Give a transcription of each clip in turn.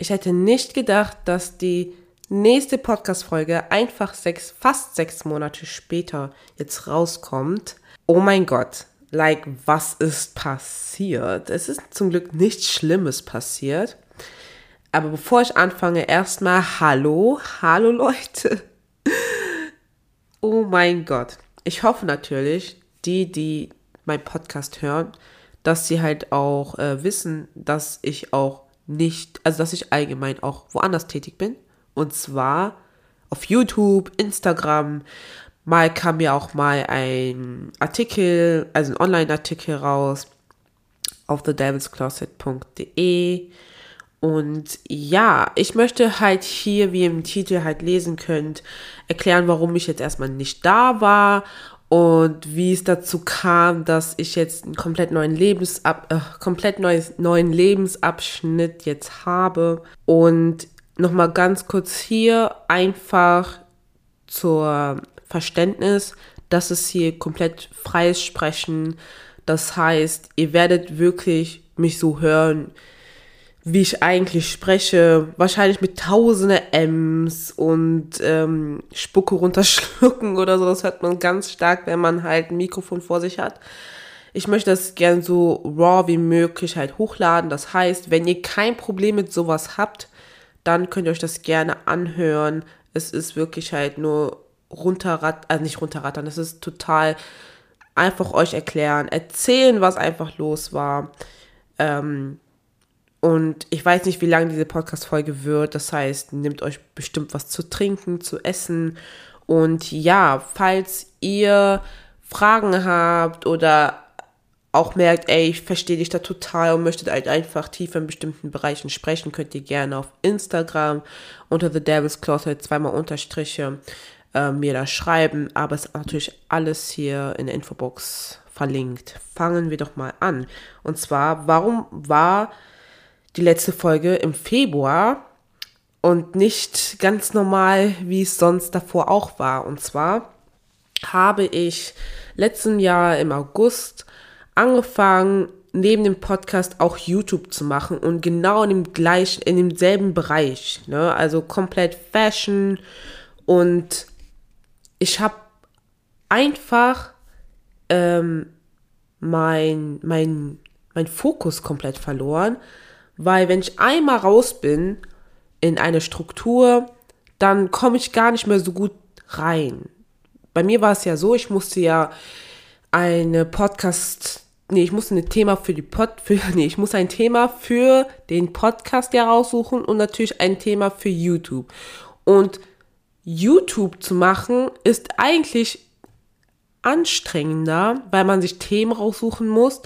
Ich hätte nicht gedacht, dass die nächste Podcast-Folge einfach sechs, fast sechs Monate später jetzt rauskommt. Oh mein Gott, like, was ist passiert? Es ist zum Glück nichts Schlimmes passiert. Aber bevor ich anfange, erstmal Hallo, hallo Leute. Oh mein Gott. Ich hoffe natürlich, die, die meinen Podcast hören, dass sie halt auch äh, wissen, dass ich auch nicht, also dass ich allgemein auch woanders tätig bin. Und zwar auf YouTube, Instagram. Mal kam mir auch mal ein Artikel, also ein Online-Artikel raus auf thedevilscloset.de. Und ja, ich möchte halt hier, wie ihr im Titel halt lesen könnt, erklären, warum ich jetzt erstmal nicht da war und wie es dazu kam, dass ich jetzt einen komplett neuen Lebensab äh, komplett neues, neuen Lebensabschnitt jetzt habe und nochmal ganz kurz hier einfach zur Verständnis, dass es hier komplett freies Sprechen. Das heißt, ihr werdet wirklich mich so hören, wie ich eigentlich spreche. Wahrscheinlich mit tausende M's und ähm, Spucke runterschlucken oder so. Das hört man ganz stark, wenn man halt ein Mikrofon vor sich hat. Ich möchte das gern so raw wie möglich halt hochladen. Das heißt, wenn ihr kein Problem mit sowas habt, dann könnt ihr euch das gerne anhören. Es ist wirklich halt nur runterrattern, also nicht runterrattern, es ist total einfach euch erklären, erzählen, was einfach los war. Ähm, und ich weiß nicht, wie lange diese Podcast-Folge wird. Das heißt, nehmt euch bestimmt was zu trinken, zu essen. Und ja, falls ihr Fragen habt oder auch merkt, ey, ich verstehe dich da total und möchtet halt einfach tiefer in bestimmten Bereichen sprechen, könnt ihr gerne auf Instagram unter The Devil's Closet zweimal Unterstriche äh, mir da schreiben. Aber es ist natürlich alles hier in der Infobox verlinkt. Fangen wir doch mal an. Und zwar, warum war die letzte Folge im Februar und nicht ganz normal, wie es sonst davor auch war? Und zwar habe ich letzten Jahr im August angefangen, neben dem Podcast auch YouTube zu machen und genau in dem gleichen, in demselben Bereich, ne? Also komplett Fashion und ich habe einfach ähm, mein, mein, mein Fokus komplett verloren, weil wenn ich einmal raus bin in eine Struktur, dann komme ich gar nicht mehr so gut rein. Bei mir war es ja so, ich musste ja eine Podcast, nee, ich muss ein Thema für die Pod, für, nee, ich muss ein Thema für den Podcast ja raussuchen und natürlich ein Thema für YouTube. Und YouTube zu machen ist eigentlich anstrengender, weil man sich Themen raussuchen muss.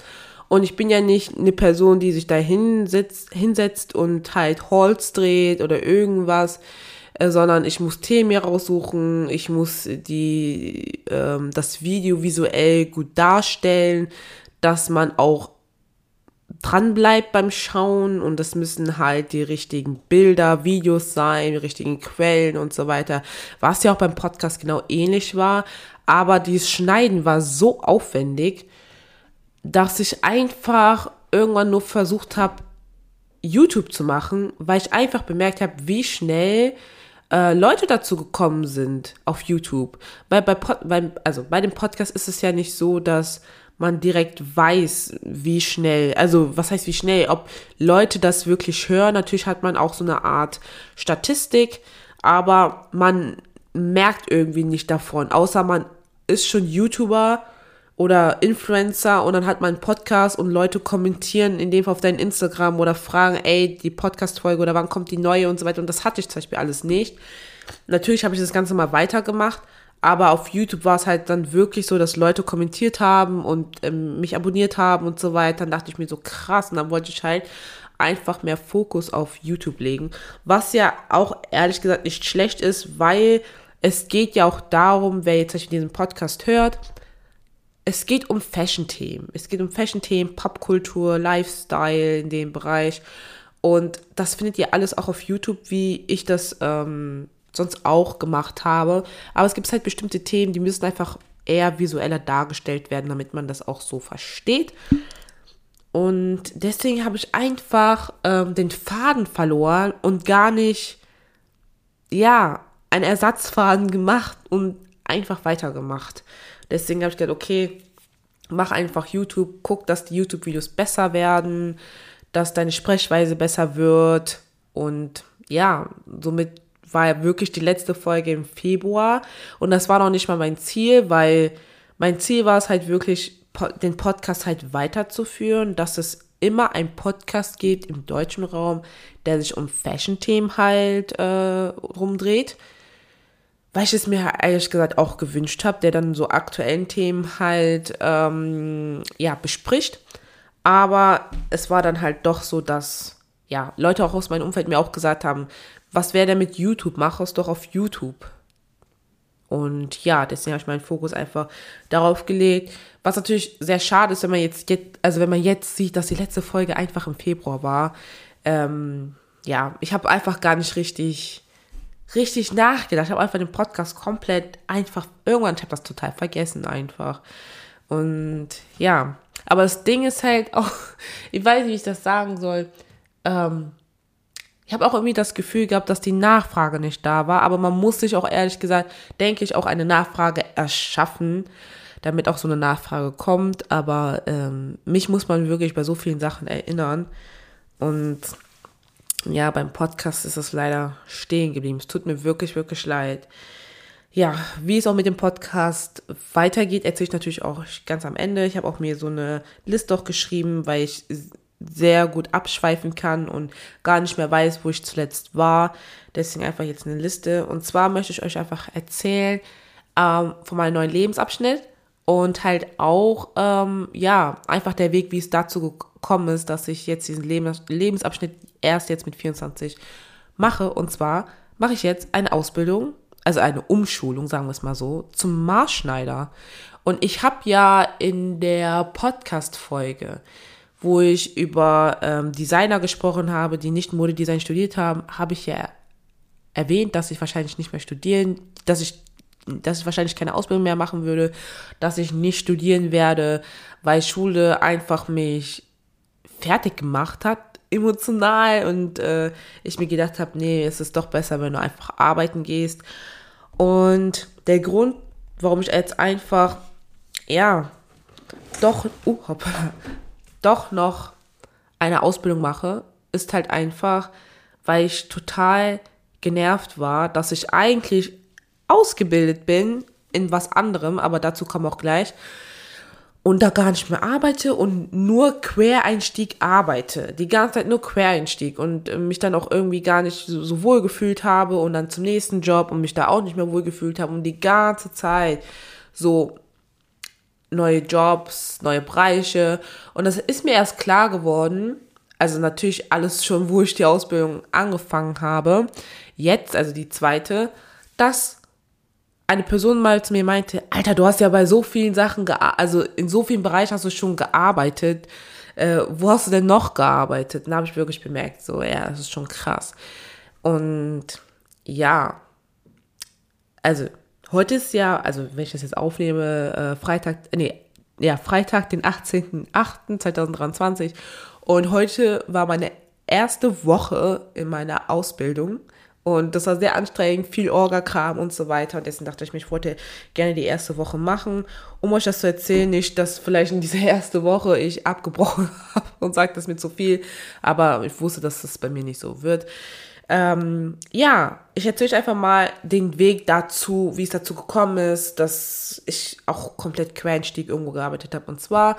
Und ich bin ja nicht eine Person, die sich da hinsetzt, und halt Halls dreht oder irgendwas. Äh, sondern ich muss Themen mir raussuchen, ich muss die, ähm, das Video visuell gut darstellen, dass man auch dran bleibt beim Schauen. Und das müssen halt die richtigen Bilder, Videos sein, die richtigen Quellen und so weiter, was ja auch beim Podcast genau ähnlich war, aber dieses Schneiden war so aufwendig, dass ich einfach irgendwann nur versucht habe, YouTube zu machen, weil ich einfach bemerkt habe, wie schnell äh, Leute dazu gekommen sind auf YouTube. Weil bei, Pod, bei, also bei dem Podcast ist es ja nicht so, dass man direkt weiß, wie schnell, also was heißt wie schnell, ob Leute das wirklich hören. Natürlich hat man auch so eine Art Statistik, aber man merkt irgendwie nicht davon, außer man ist schon YouTuber oder Influencer und dann hat man einen Podcast und Leute kommentieren in dem Fall auf dein Instagram oder fragen, ey, die Podcast-Folge oder wann kommt die neue und so weiter. Und das hatte ich zum Beispiel alles nicht. Natürlich habe ich das Ganze mal weitergemacht, aber auf YouTube war es halt dann wirklich so, dass Leute kommentiert haben und ähm, mich abonniert haben und so weiter. Dann dachte ich mir so krass und dann wollte ich halt einfach mehr Fokus auf YouTube legen. Was ja auch ehrlich gesagt nicht schlecht ist, weil es geht ja auch darum, wer jetzt diesen Podcast hört, es geht um Fashion-Themen. Es geht um Fashion-Themen, Popkultur, Lifestyle in dem Bereich. Und das findet ihr alles auch auf YouTube, wie ich das ähm, sonst auch gemacht habe. Aber es gibt halt bestimmte Themen, die müssen einfach eher visueller dargestellt werden, damit man das auch so versteht. Und deswegen habe ich einfach ähm, den Faden verloren und gar nicht, ja, einen Ersatzfaden gemacht und einfach weitergemacht. Deswegen habe ich gedacht, okay, mach einfach YouTube, guck, dass die YouTube-Videos besser werden, dass deine Sprechweise besser wird. Und ja, somit war ja wirklich die letzte Folge im Februar. Und das war noch nicht mal mein Ziel, weil mein Ziel war es halt wirklich, den Podcast halt weiterzuführen, dass es immer ein Podcast gibt im deutschen Raum, der sich um Fashion-Themen halt äh, rumdreht. Weil ich es mir ehrlich gesagt auch gewünscht habe, der dann so aktuellen Themen halt ähm, ja, bespricht. Aber es war dann halt doch so, dass ja, Leute auch aus meinem Umfeld mir auch gesagt haben, was wäre denn mit YouTube? Mach es doch auf YouTube. Und ja, deswegen habe ich meinen Fokus einfach darauf gelegt. Was natürlich sehr schade ist, wenn man jetzt, jetzt also wenn man jetzt sieht, dass die letzte Folge einfach im Februar war. Ähm, ja, ich habe einfach gar nicht richtig, richtig nachgedacht. Ich habe einfach den Podcast komplett einfach, irgendwann, ich habe das total vergessen einfach. Und ja, aber das Ding ist halt auch, ich weiß nicht, wie ich das sagen soll. Ähm, ich habe auch irgendwie das Gefühl gehabt, dass die Nachfrage nicht da war, aber man muss sich auch ehrlich gesagt, denke ich, auch eine Nachfrage erschaffen, damit auch so eine Nachfrage kommt. Aber ähm, mich muss man wirklich bei so vielen Sachen erinnern. Und ja, beim Podcast ist es leider stehen geblieben. Es tut mir wirklich, wirklich leid. Ja, wie es auch mit dem Podcast weitergeht, erzähle ich natürlich auch ganz am Ende. Ich habe auch mir so eine Liste auch geschrieben, weil ich sehr gut abschweifen kann und gar nicht mehr weiß, wo ich zuletzt war. Deswegen einfach jetzt eine Liste. Und zwar möchte ich euch einfach erzählen ähm, von meinem neuen Lebensabschnitt und halt auch, ähm, ja, einfach der Weg, wie es dazu gekommen ist, dass ich jetzt diesen Lebens Lebensabschnitt erst jetzt mit 24 mache. Und zwar mache ich jetzt eine Ausbildung, also eine Umschulung, sagen wir es mal so, zum Maßschneider. Und ich habe ja in der Podcast-Folge wo ich über ähm, Designer gesprochen habe, die nicht Modedesign studiert haben, habe ich ja erwähnt, dass ich wahrscheinlich nicht mehr studieren, dass ich, dass ich wahrscheinlich keine Ausbildung mehr machen würde, dass ich nicht studieren werde, weil Schule einfach mich fertig gemacht hat, emotional und äh, ich mir gedacht habe, nee, es ist doch besser, wenn du einfach arbeiten gehst. Und der Grund, warum ich jetzt einfach, ja, doch, uh, hoppala, doch noch eine Ausbildung mache, ist halt einfach, weil ich total genervt war, dass ich eigentlich ausgebildet bin in was anderem, aber dazu kommen auch gleich, und da gar nicht mehr arbeite und nur Quereinstieg arbeite. Die ganze Zeit nur Quereinstieg und äh, mich dann auch irgendwie gar nicht so, so wohl gefühlt habe und dann zum nächsten Job und mich da auch nicht mehr wohl gefühlt habe und die ganze Zeit so neue Jobs, neue Bereiche. Und das ist mir erst klar geworden, also natürlich alles schon, wo ich die Ausbildung angefangen habe, jetzt, also die zweite, dass eine Person mal zu mir meinte, Alter, du hast ja bei so vielen Sachen, also in so vielen Bereichen hast du schon gearbeitet. Äh, wo hast du denn noch gearbeitet? Da habe ich wirklich bemerkt, so, ja, das ist schon krass. Und ja, also Heute ist ja, also wenn ich das jetzt aufnehme, äh, Freitag, nee, ja, Freitag, den 18.08.2023. Und heute war meine erste Woche in meiner Ausbildung. Und das war sehr anstrengend, viel Orga-Kram und so weiter. Und deswegen dachte ich mir, ich wollte gerne die erste Woche machen, um euch das zu erzählen. Nicht, dass vielleicht in dieser ersten Woche ich abgebrochen habe und sagt das mir zu viel. Aber ich wusste, dass das bei mir nicht so wird. Ähm, ja, ich erzähle euch einfach mal den Weg dazu, wie es dazu gekommen ist, dass ich auch komplett Quereinstieg irgendwo gearbeitet habe. Und zwar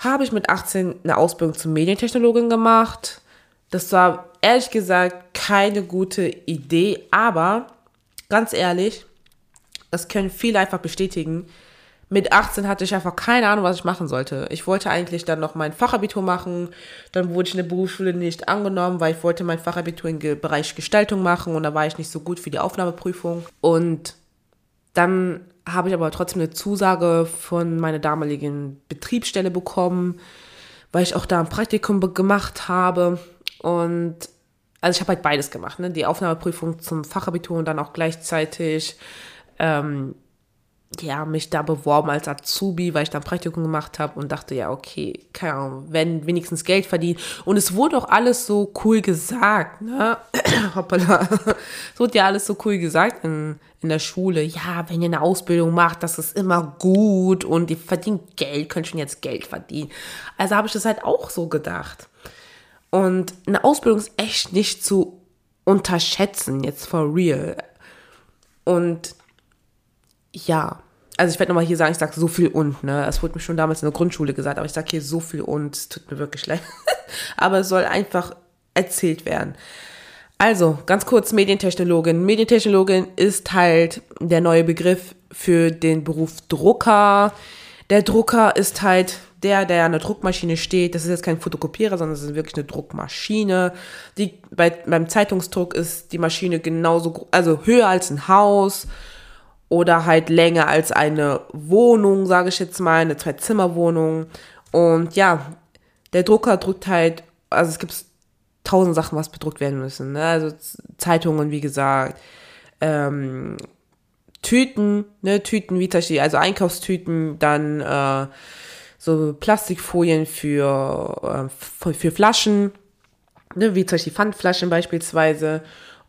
habe ich mit 18 eine Ausbildung zur Medientechnologin gemacht. Das war ehrlich gesagt keine gute Idee, aber ganz ehrlich, das können viele einfach bestätigen mit 18 hatte ich einfach keine Ahnung, was ich machen sollte. Ich wollte eigentlich dann noch mein Fachabitur machen. Dann wurde ich in der Berufsschule nicht angenommen, weil ich wollte mein Fachabitur im Bereich Gestaltung machen und da war ich nicht so gut für die Aufnahmeprüfung. Und dann habe ich aber trotzdem eine Zusage von meiner damaligen Betriebsstelle bekommen, weil ich auch da ein Praktikum gemacht habe. Und also ich habe halt beides gemacht, ne? Die Aufnahmeprüfung zum Fachabitur und dann auch gleichzeitig ähm, ja, mich da beworben als Azubi, weil ich dann Praktikum gemacht habe und dachte, ja, okay, keine Ahnung, wenn wenigstens Geld verdienen. Und es wurde auch alles so cool gesagt, ne? Hoppala. Es wurde ja alles so cool gesagt in, in der Schule. Ja, wenn ihr eine Ausbildung macht, das ist immer gut und ihr verdient Geld, könnt schon jetzt Geld verdienen. Also habe ich das halt auch so gedacht. Und eine Ausbildung ist echt nicht zu unterschätzen, jetzt for real. Und ja, also ich werde nochmal hier sagen, ich sage so viel und, ne? Es wurde mir schon damals in der Grundschule gesagt, aber ich sage hier so viel und, es tut mir wirklich leid. aber es soll einfach erzählt werden. Also, ganz kurz, Medientechnologin. Medientechnologin ist halt der neue Begriff für den Beruf Drucker. Der Drucker ist halt der, der an der Druckmaschine steht. Das ist jetzt kein Fotokopierer, sondern es ist wirklich eine Druckmaschine. Die, bei, beim Zeitungsdruck ist die Maschine genauso, also höher als ein Haus oder halt länger als eine Wohnung, sage ich jetzt mal, eine Zwei-Zimmer-Wohnung. Und ja, der Drucker druckt halt, also es gibt tausend Sachen, was bedruckt werden müssen. Ne? Also Zeitungen, wie gesagt, ähm, Tüten, ne, Tüten wie also Einkaufstüten, dann äh, so Plastikfolien für, äh, für Flaschen, ne, wie zum Beispiel Pfandflaschen beispielsweise.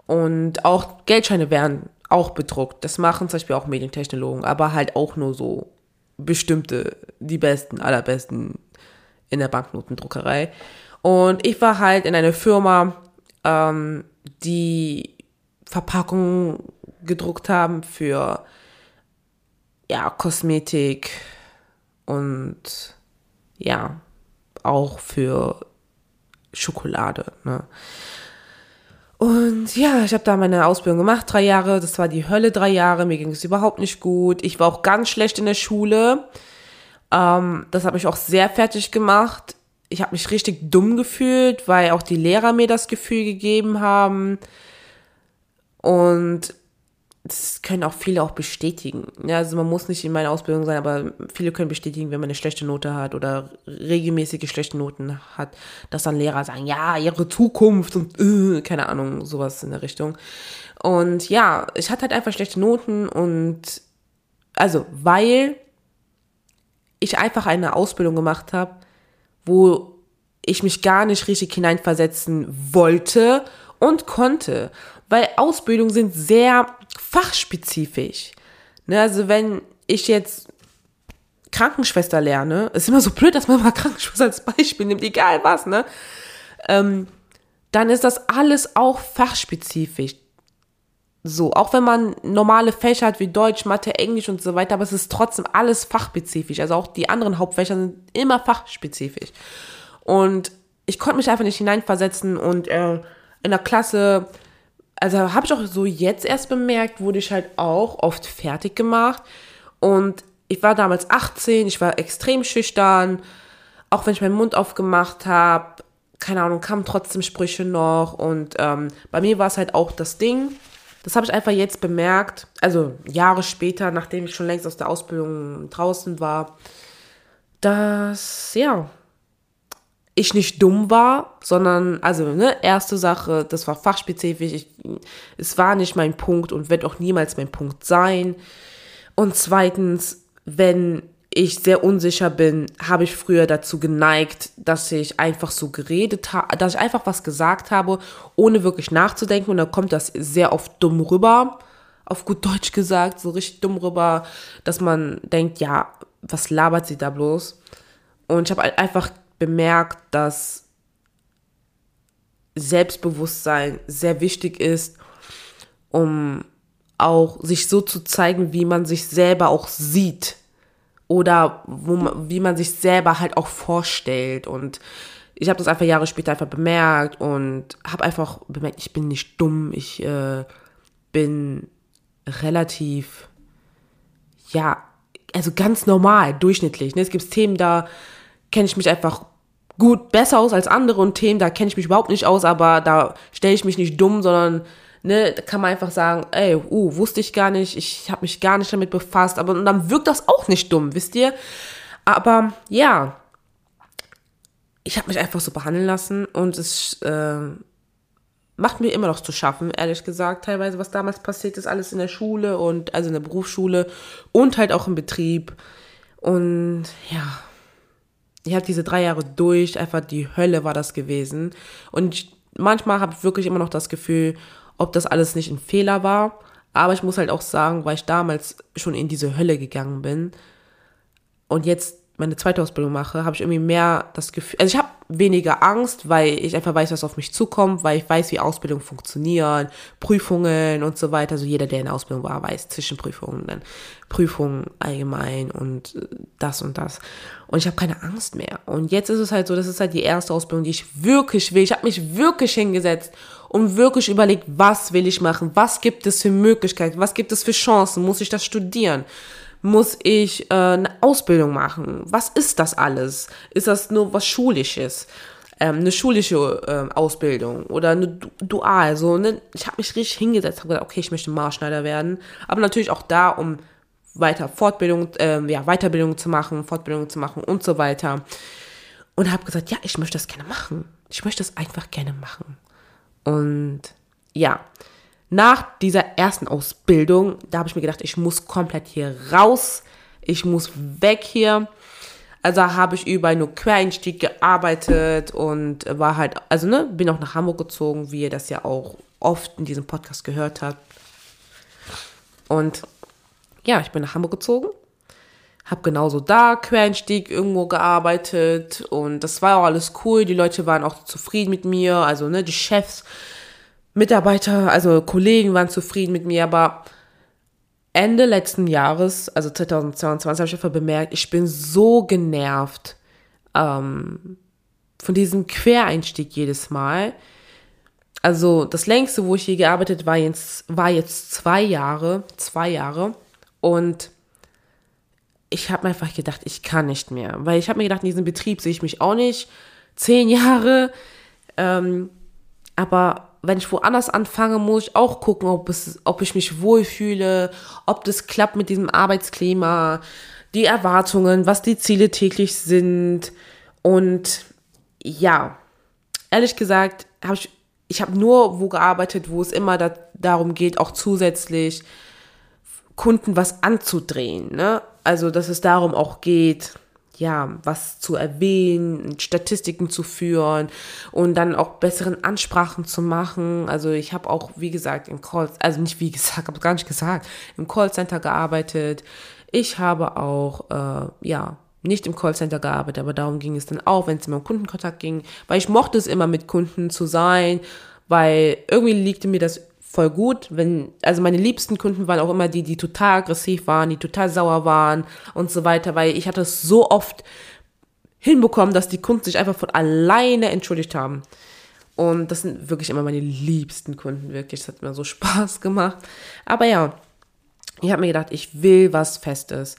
Und auch Geldscheine werden auch bedruckt. Das machen zum Beispiel auch Medientechnologen, aber halt auch nur so bestimmte, die besten, allerbesten in der Banknotendruckerei. Und ich war halt in einer Firma, ähm, die Verpackungen gedruckt haben für ja, Kosmetik und ja, auch für Schokolade. Ne? Und ja, ich habe da meine Ausbildung gemacht, drei Jahre. Das war die Hölle, drei Jahre. Mir ging es überhaupt nicht gut. Ich war auch ganz schlecht in der Schule. Ähm, das hat mich auch sehr fertig gemacht. Ich habe mich richtig dumm gefühlt, weil auch die Lehrer mir das Gefühl gegeben haben. Und das können auch viele auch bestätigen. Ja, also man muss nicht in meiner Ausbildung sein, aber viele können bestätigen, wenn man eine schlechte Note hat oder regelmäßige schlechte Noten hat, dass dann Lehrer sagen, ja, ihre Zukunft und äh, keine Ahnung, sowas in der Richtung. Und ja, ich hatte halt einfach schlechte Noten und also, weil ich einfach eine Ausbildung gemacht habe, wo ich mich gar nicht richtig hineinversetzen wollte und konnte weil Ausbildungen sind sehr fachspezifisch. Ne, also wenn ich jetzt Krankenschwester lerne, ist immer so blöd, dass man mal Krankenschwester als Beispiel nimmt, egal was, ne? Ähm, dann ist das alles auch fachspezifisch. So, auch wenn man normale Fächer hat wie Deutsch, Mathe, Englisch und so weiter, aber es ist trotzdem alles fachspezifisch. Also auch die anderen Hauptfächer sind immer fachspezifisch. Und ich konnte mich einfach nicht hineinversetzen und äh, in der Klasse also habe ich auch so jetzt erst bemerkt, wurde ich halt auch oft fertig gemacht. Und ich war damals 18, ich war extrem schüchtern. Auch wenn ich meinen Mund aufgemacht habe, keine Ahnung, kamen trotzdem Sprüche noch. Und ähm, bei mir war es halt auch das Ding. Das habe ich einfach jetzt bemerkt, also Jahre später, nachdem ich schon längst aus der Ausbildung draußen war, dass, ja, ich nicht dumm war, sondern, also, ne, erste Sache, das war fachspezifisch, ich, es war nicht mein Punkt und wird auch niemals mein Punkt sein. Und zweitens, wenn ich sehr unsicher bin, habe ich früher dazu geneigt, dass ich einfach so geredet habe, dass ich einfach was gesagt habe, ohne wirklich nachzudenken. Und dann kommt das sehr oft dumm rüber, auf gut Deutsch gesagt, so richtig dumm rüber, dass man denkt, ja, was labert sie da bloß? Und ich habe einfach bemerkt, dass Selbstbewusstsein sehr wichtig ist, um auch sich so zu zeigen, wie man sich selber auch sieht oder wo man, wie man sich selber halt auch vorstellt. Und ich habe das einfach Jahre später einfach bemerkt und habe einfach bemerkt, ich bin nicht dumm, ich äh, bin relativ, ja, also ganz normal, durchschnittlich. Ne? Es gibt Themen, da kenne ich mich einfach gut besser aus als andere und Themen, da kenne ich mich überhaupt nicht aus, aber da stelle ich mich nicht dumm, sondern ne, kann man einfach sagen, ey, uh, wusste ich gar nicht, ich habe mich gar nicht damit befasst, aber dann wirkt das auch nicht dumm, wisst ihr? Aber ja, ich habe mich einfach so behandeln lassen und es äh, macht mir immer noch zu schaffen, ehrlich gesagt, teilweise, was damals passiert ist, alles in der Schule und also in der Berufsschule und halt auch im Betrieb. Und ja, ich habe diese drei Jahre durch, einfach die Hölle war das gewesen. Und ich, manchmal habe ich wirklich immer noch das Gefühl, ob das alles nicht ein Fehler war. Aber ich muss halt auch sagen, weil ich damals schon in diese Hölle gegangen bin und jetzt meine zweite Ausbildung mache, habe ich irgendwie mehr das Gefühl, also ich habe weniger Angst, weil ich einfach weiß, was auf mich zukommt, weil ich weiß, wie Ausbildung funktionieren, Prüfungen und so weiter. Also jeder, der in der Ausbildung war, weiß Zwischenprüfungen, dann Prüfungen allgemein und das und das. Und ich habe keine Angst mehr. Und jetzt ist es halt so, das ist halt die erste Ausbildung, die ich wirklich will. Ich habe mich wirklich hingesetzt und wirklich überlegt, was will ich machen, was gibt es für Möglichkeiten, was gibt es für Chancen, muss ich das studieren? Muss ich äh, eine Ausbildung machen? Was ist das alles? Ist das nur was Schulisches? Ähm, eine schulische ähm, Ausbildung oder eine du Dual. So, ne? Ich habe mich richtig hingesetzt, habe gesagt, okay, ich möchte Maßschneider werden. Aber natürlich auch da, um weiter Fortbildung, äh, ja, Weiterbildung zu machen, Fortbildung zu machen und so weiter. Und habe gesagt, ja, ich möchte das gerne machen. Ich möchte das einfach gerne machen. Und ja, nach dieser ersten Ausbildung, da habe ich mir gedacht, ich muss komplett hier raus. Ich muss weg hier. Also habe ich über nur Quereinstieg gearbeitet und war halt, also ne, bin auch nach Hamburg gezogen, wie ihr das ja auch oft in diesem Podcast gehört habt. Und ja, ich bin nach Hamburg gezogen, habe genauso da Quereinstieg irgendwo gearbeitet und das war auch alles cool. Die Leute waren auch zufrieden mit mir, also ne, die Chefs Mitarbeiter, also Kollegen waren zufrieden mit mir, aber Ende letzten Jahres, also 2022, habe ich einfach bemerkt, ich bin so genervt ähm, von diesem Quereinstieg jedes Mal. Also das längste, wo ich hier gearbeitet war jetzt, war jetzt zwei Jahre, zwei Jahre. Und ich habe mir einfach gedacht, ich kann nicht mehr. Weil ich habe mir gedacht, in diesem Betrieb sehe ich mich auch nicht. Zehn Jahre. Ähm, aber wenn ich woanders anfange, muss ich auch gucken, ob, es, ob ich mich wohlfühle, ob das klappt mit diesem Arbeitsklima, die Erwartungen, was die Ziele täglich sind. Und ja, ehrlich gesagt, habe ich, ich habe nur wo gearbeitet, wo es immer da, darum geht, auch zusätzlich Kunden was anzudrehen. Ne? Also, dass es darum auch geht, ja, was zu erwähnen, Statistiken zu führen und dann auch besseren Ansprachen zu machen. Also ich habe auch, wie gesagt, im Call, also nicht wie gesagt, habe gar nicht gesagt, im Callcenter gearbeitet. Ich habe auch, äh, ja, nicht im Callcenter gearbeitet, aber darum ging es dann auch, wenn es immer um Kundenkontakt ging, weil ich mochte es immer mit Kunden zu sein, weil irgendwie liegte mir das voll gut, wenn, also meine liebsten Kunden waren auch immer die, die total aggressiv waren, die total sauer waren und so weiter, weil ich hatte es so oft hinbekommen, dass die Kunden sich einfach von alleine entschuldigt haben. Und das sind wirklich immer meine liebsten Kunden, wirklich. Das hat mir so Spaß gemacht. Aber ja, ich habe mir gedacht, ich will was Festes.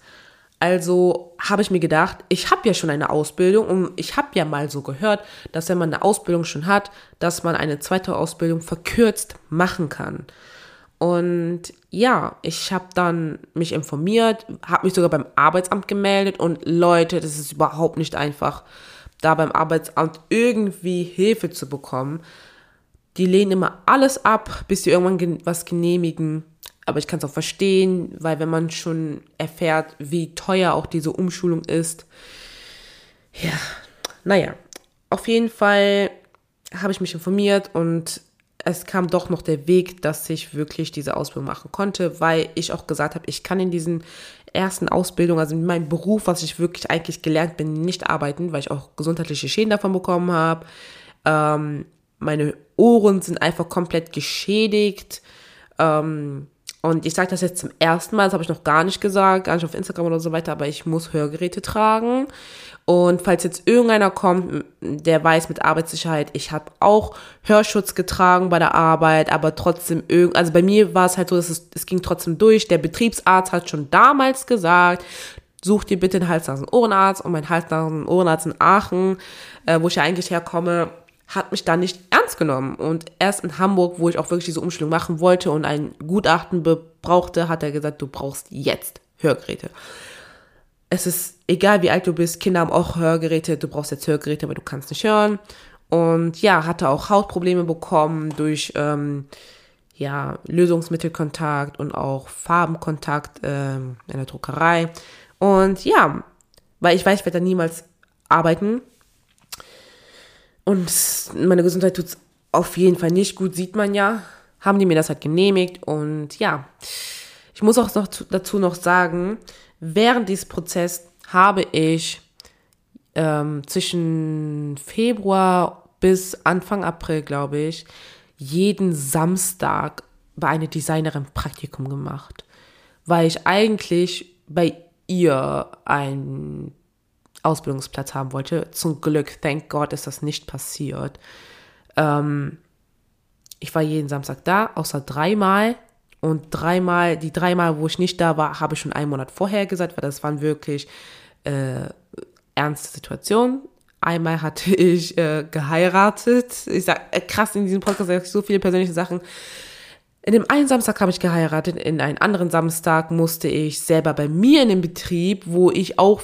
Also habe ich mir gedacht, ich habe ja schon eine Ausbildung und ich habe ja mal so gehört, dass wenn man eine Ausbildung schon hat, dass man eine zweite Ausbildung verkürzt machen kann. Und ja, ich habe dann mich informiert, habe mich sogar beim Arbeitsamt gemeldet und Leute, das ist überhaupt nicht einfach, da beim Arbeitsamt irgendwie Hilfe zu bekommen. Die lehnen immer alles ab, bis sie irgendwann was genehmigen. Aber ich kann es auch verstehen, weil wenn man schon erfährt, wie teuer auch diese Umschulung ist, ja, naja, auf jeden Fall habe ich mich informiert und es kam doch noch der Weg, dass ich wirklich diese Ausbildung machen konnte, weil ich auch gesagt habe, ich kann in diesen ersten Ausbildung, also in meinem Beruf, was ich wirklich eigentlich gelernt bin, nicht arbeiten, weil ich auch gesundheitliche Schäden davon bekommen habe. Ähm, meine Ohren sind einfach komplett geschädigt. Ähm, und ich sage das jetzt zum ersten Mal, das habe ich noch gar nicht gesagt, gar nicht auf Instagram oder so weiter, aber ich muss Hörgeräte tragen. Und falls jetzt irgendeiner kommt, der weiß mit Arbeitssicherheit, ich habe auch Hörschutz getragen bei der Arbeit, aber trotzdem irgend, also bei mir war es halt so, dass es, es ging trotzdem durch. Der Betriebsarzt hat schon damals gesagt, such dir bitte einen Hals, Nasen, Ohrenarzt und mein Hals, Nasen, Ohrenarzt in Aachen, äh, wo ich ja eigentlich herkomme, hat mich da nicht ernst genommen. Und erst in Hamburg, wo ich auch wirklich diese Umstellung machen wollte und ein Gutachten brauchte, hat er gesagt, du brauchst jetzt Hörgeräte. Es ist egal, wie alt du bist, Kinder haben auch Hörgeräte, du brauchst jetzt Hörgeräte, aber du kannst nicht hören. Und ja, hatte auch Hautprobleme bekommen durch ähm, ja, Lösungsmittelkontakt und auch Farbenkontakt ähm, in der Druckerei. Und ja, weil ich weiß, ich werde da niemals arbeiten. Und meine Gesundheit tut es auf jeden Fall nicht gut, sieht man ja. Haben die mir das halt genehmigt. Und ja, ich muss auch noch dazu noch sagen, während dieses Prozess habe ich ähm, zwischen Februar bis Anfang April, glaube ich, jeden Samstag bei einer Designerin Praktikum gemacht, weil ich eigentlich bei ihr einen Ausbildungsplatz haben wollte. Zum Glück, thank God, ist das nicht passiert. Ähm, ich war jeden Samstag da, außer dreimal. Und dreimal, die dreimal, wo ich nicht da war, habe ich schon einen Monat vorher gesagt, weil das waren wirklich äh, ernste Situationen. Einmal hatte ich äh, geheiratet. Ich sag, äh, krass, in diesem Podcast sage ich so viele persönliche Sachen. In dem einen Samstag habe ich geheiratet, in einem anderen Samstag musste ich selber bei mir in dem Betrieb, wo ich auch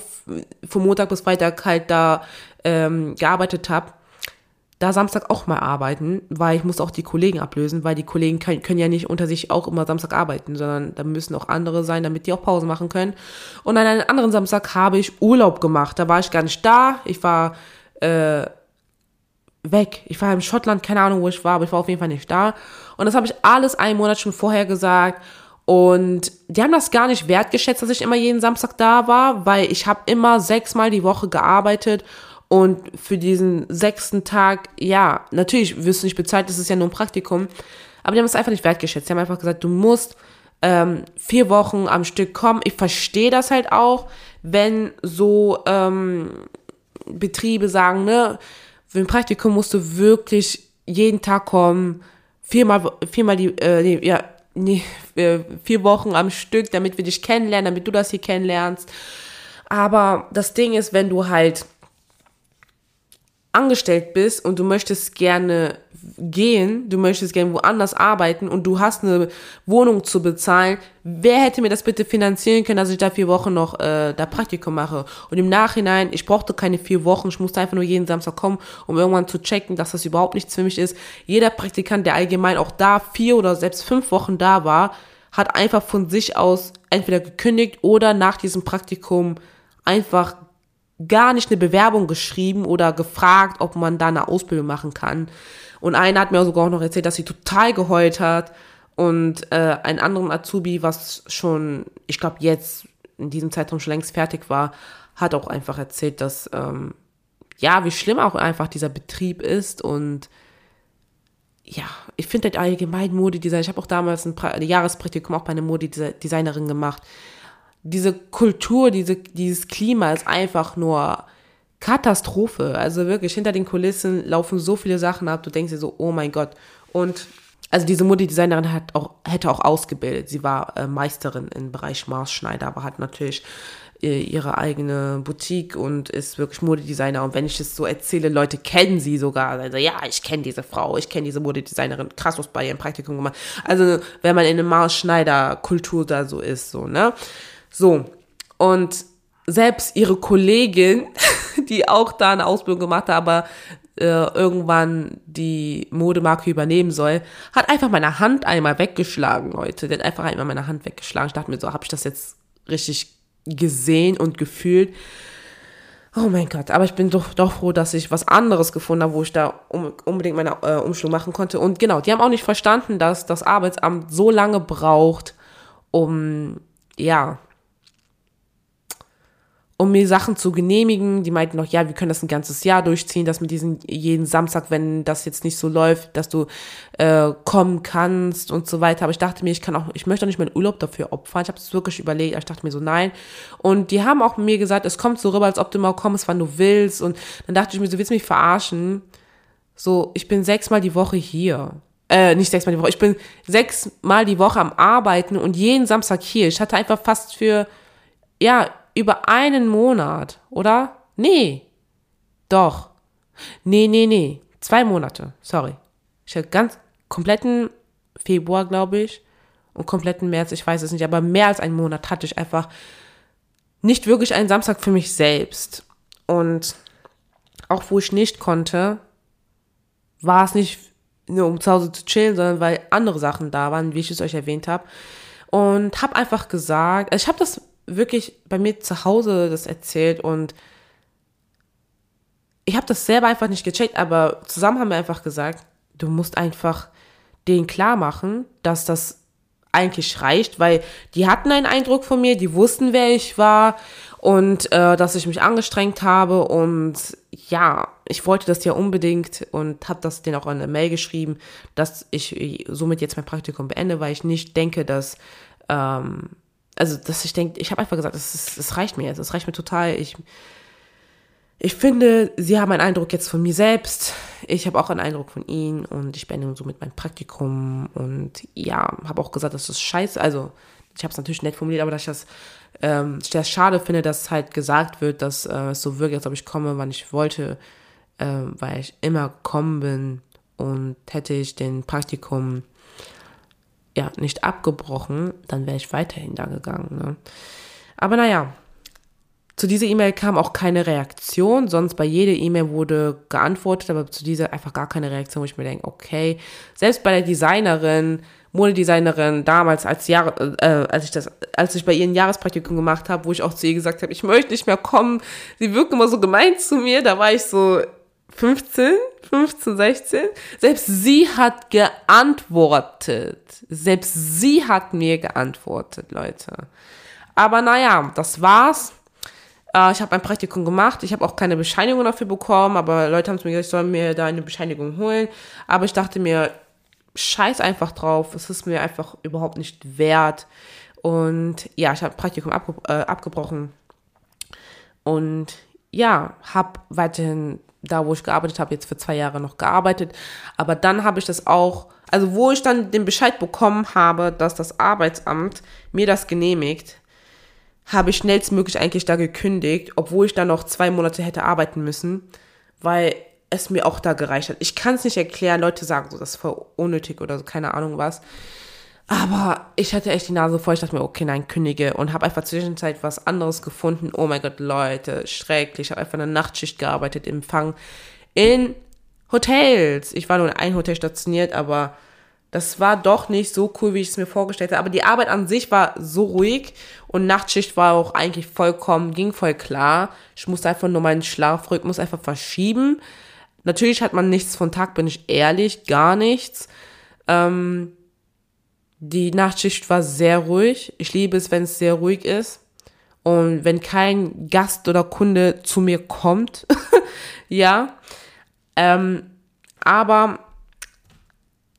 von Montag bis Freitag halt da ähm, gearbeitet habe, da Samstag auch mal arbeiten, weil ich muss auch die Kollegen ablösen, weil die Kollegen können, können ja nicht unter sich auch immer Samstag arbeiten, sondern da müssen auch andere sein, damit die auch Pause machen können. Und an einem anderen Samstag habe ich Urlaub gemacht. Da war ich gar nicht da. Ich war äh, weg. Ich war in Schottland, keine Ahnung, wo ich war, aber ich war auf jeden Fall nicht da. Und das habe ich alles einen Monat schon vorher gesagt. Und die haben das gar nicht wertgeschätzt, dass ich immer jeden Samstag da war, weil ich habe immer sechsmal die Woche gearbeitet und für diesen sechsten Tag, ja, natürlich wirst du nicht bezahlt, das ist ja nur ein Praktikum. Aber die haben es einfach nicht wertgeschätzt. Die haben einfach gesagt, du musst ähm, vier Wochen am Stück kommen. Ich verstehe das halt auch, wenn so ähm, Betriebe sagen, ne, für ein Praktikum musst du wirklich jeden Tag kommen, viermal, viermal die, äh, nee, ja, nee, äh, vier Wochen am Stück, damit wir dich kennenlernen, damit du das hier kennenlernst. Aber das Ding ist, wenn du halt angestellt bist und du möchtest gerne gehen, du möchtest gerne woanders arbeiten und du hast eine Wohnung zu bezahlen, wer hätte mir das bitte finanzieren können, dass ich da vier Wochen noch äh, da Praktikum mache? Und im Nachhinein, ich brauchte keine vier Wochen, ich musste einfach nur jeden Samstag kommen, um irgendwann zu checken, dass das überhaupt nichts für mich ist. Jeder Praktikant, der allgemein auch da vier oder selbst fünf Wochen da war, hat einfach von sich aus entweder gekündigt oder nach diesem Praktikum einfach gar nicht eine Bewerbung geschrieben oder gefragt, ob man da eine Ausbildung machen kann. Und einer hat mir sogar auch noch erzählt, dass sie total geheult hat. Und äh, ein anderen Azubi, was schon, ich glaube, jetzt in diesem Zeitraum schon längst fertig war, hat auch einfach erzählt, dass ähm, ja, wie schlimm auch einfach dieser Betrieb ist und ja, ich finde halt allgemein Modedesign. Ich habe auch damals ein, ein Jahrespraktikum auch bei einer Modedesignerin gemacht diese Kultur, diese, dieses Klima ist einfach nur Katastrophe. Also wirklich, hinter den Kulissen laufen so viele Sachen ab, du denkst dir so, oh mein Gott. Und also diese Modedesignerin hat auch, hätte auch ausgebildet. Sie war äh, Meisterin im Bereich Maßschneider, aber hat natürlich äh, ihre eigene Boutique und ist wirklich Modedesigner. Und wenn ich es so erzähle, Leute kennen sie sogar. Also ja, ich kenne diese Frau, ich kenne diese Modedesignerin. Krass, was bei ihrem Praktikum gemacht. Also wenn man in einer Maßschneider-Kultur da so ist, so, ne? So, und selbst ihre Kollegin, die auch da eine Ausbildung gemacht hat, aber äh, irgendwann die Modemarke übernehmen soll, hat einfach meine Hand einmal weggeschlagen, Leute. Die hat einfach einmal meine Hand weggeschlagen. Ich dachte mir so, habe ich das jetzt richtig gesehen und gefühlt? Oh mein Gott, aber ich bin doch, doch froh, dass ich was anderes gefunden habe, wo ich da um, unbedingt meine äh, Umschulung machen konnte. Und genau, die haben auch nicht verstanden, dass das Arbeitsamt so lange braucht, um, ja, um mir Sachen zu genehmigen. Die meinten noch, ja, wir können das ein ganzes Jahr durchziehen, dass mit diesen jeden Samstag, wenn das jetzt nicht so läuft, dass du äh, kommen kannst und so weiter. Aber ich dachte mir, ich kann auch, ich möchte auch nicht meinen Urlaub dafür opfern. Ich habe es wirklich überlegt, aber ich dachte mir so, nein. Und die haben auch mir gesagt, es kommt so rüber, als ob du mal kommst, wann du willst. Und dann dachte ich mir, du willst mich verarschen. So, ich bin sechsmal die Woche hier. Äh, nicht sechsmal die Woche. Ich bin sechsmal die Woche am Arbeiten und jeden Samstag hier. Ich hatte einfach fast für, ja, über einen Monat, oder? Nee. Doch. Nee, nee, nee. Zwei Monate. Sorry. Ich hatte ganz kompletten Februar, glaube ich, und kompletten März, ich weiß es nicht, aber mehr als einen Monat hatte ich einfach nicht wirklich einen Samstag für mich selbst. Und auch wo ich nicht konnte, war es nicht nur um zu Hause zu chillen, sondern weil andere Sachen da waren, wie ich es euch erwähnt habe. Und habe einfach gesagt, also ich habe das wirklich bei mir zu Hause das erzählt und ich habe das selber einfach nicht gecheckt, aber zusammen haben wir einfach gesagt, du musst einfach denen klar machen, dass das eigentlich reicht, weil die hatten einen Eindruck von mir, die wussten, wer ich war und äh, dass ich mich angestrengt habe und ja, ich wollte das ja unbedingt und habe das denen auch in der Mail geschrieben, dass ich somit jetzt mein Praktikum beende, weil ich nicht denke, dass ähm, also dass ich denke, ich habe einfach gesagt, es reicht mir jetzt, es reicht mir total. Ich ich finde, sie haben einen Eindruck jetzt von mir selbst. Ich habe auch einen Eindruck von ihnen und ich beende somit mein Praktikum und ja, habe auch gesagt, dass das scheiße, also ich habe es natürlich nett formuliert, aber dass ich das, ähm, das schade finde, dass halt gesagt wird, dass äh, es so wirkt, als ob ich komme, wann ich wollte, äh, weil ich immer gekommen bin und hätte ich den Praktikum ja nicht abgebrochen, dann wäre ich weiterhin da gegangen. Ne? Aber naja, zu dieser E-Mail kam auch keine Reaktion, sonst bei jeder E-Mail wurde geantwortet, aber zu dieser einfach gar keine Reaktion, wo ich mir denke, okay, selbst bei der Designerin, Modedesignerin damals als Jahr, äh, als ich das, als ich bei ihr ein Jahrespraktikum gemacht habe, wo ich auch zu ihr gesagt habe, ich möchte nicht mehr kommen. Sie wirkt immer so gemein zu mir, da war ich so 15, 15, 16. Selbst sie hat geantwortet. Selbst sie hat mir geantwortet, Leute. Aber naja, das war's. Äh, ich habe ein Praktikum gemacht. Ich habe auch keine Bescheinigung dafür bekommen, aber Leute haben zu mir gesagt, ich soll mir da eine Bescheinigung holen. Aber ich dachte mir, scheiß einfach drauf. Es ist mir einfach überhaupt nicht wert. Und ja, ich habe Praktikum abge äh, abgebrochen. Und ja, habe weiterhin da, wo ich gearbeitet habe, jetzt für zwei Jahre noch gearbeitet. Aber dann habe ich das auch, also wo ich dann den Bescheid bekommen habe, dass das Arbeitsamt mir das genehmigt, habe ich schnellstmöglich eigentlich da gekündigt, obwohl ich dann noch zwei Monate hätte arbeiten müssen, weil es mir auch da gereicht hat. Ich kann es nicht erklären, Leute sagen so, das ist voll unnötig oder so, keine Ahnung was. Aber ich hatte echt die Nase voll. Ich dachte mir, okay, nein, kündige. Und habe einfach zwischenzeit was anderes gefunden. Oh mein Gott, Leute, schrecklich. Ich habe einfach eine Nachtschicht gearbeitet im Empfang in Hotels. Ich war nur in ein Hotel stationiert, aber das war doch nicht so cool, wie ich es mir vorgestellt habe. Aber die Arbeit an sich war so ruhig und Nachtschicht war auch eigentlich vollkommen, ging voll klar. Ich musste einfach nur meinen Schlafrhythmus einfach verschieben. Natürlich hat man nichts von Tag, bin ich ehrlich, gar nichts. Ähm, die Nachtschicht war sehr ruhig. Ich liebe es, wenn es sehr ruhig ist. Und wenn kein Gast oder Kunde zu mir kommt, ja. Ähm, aber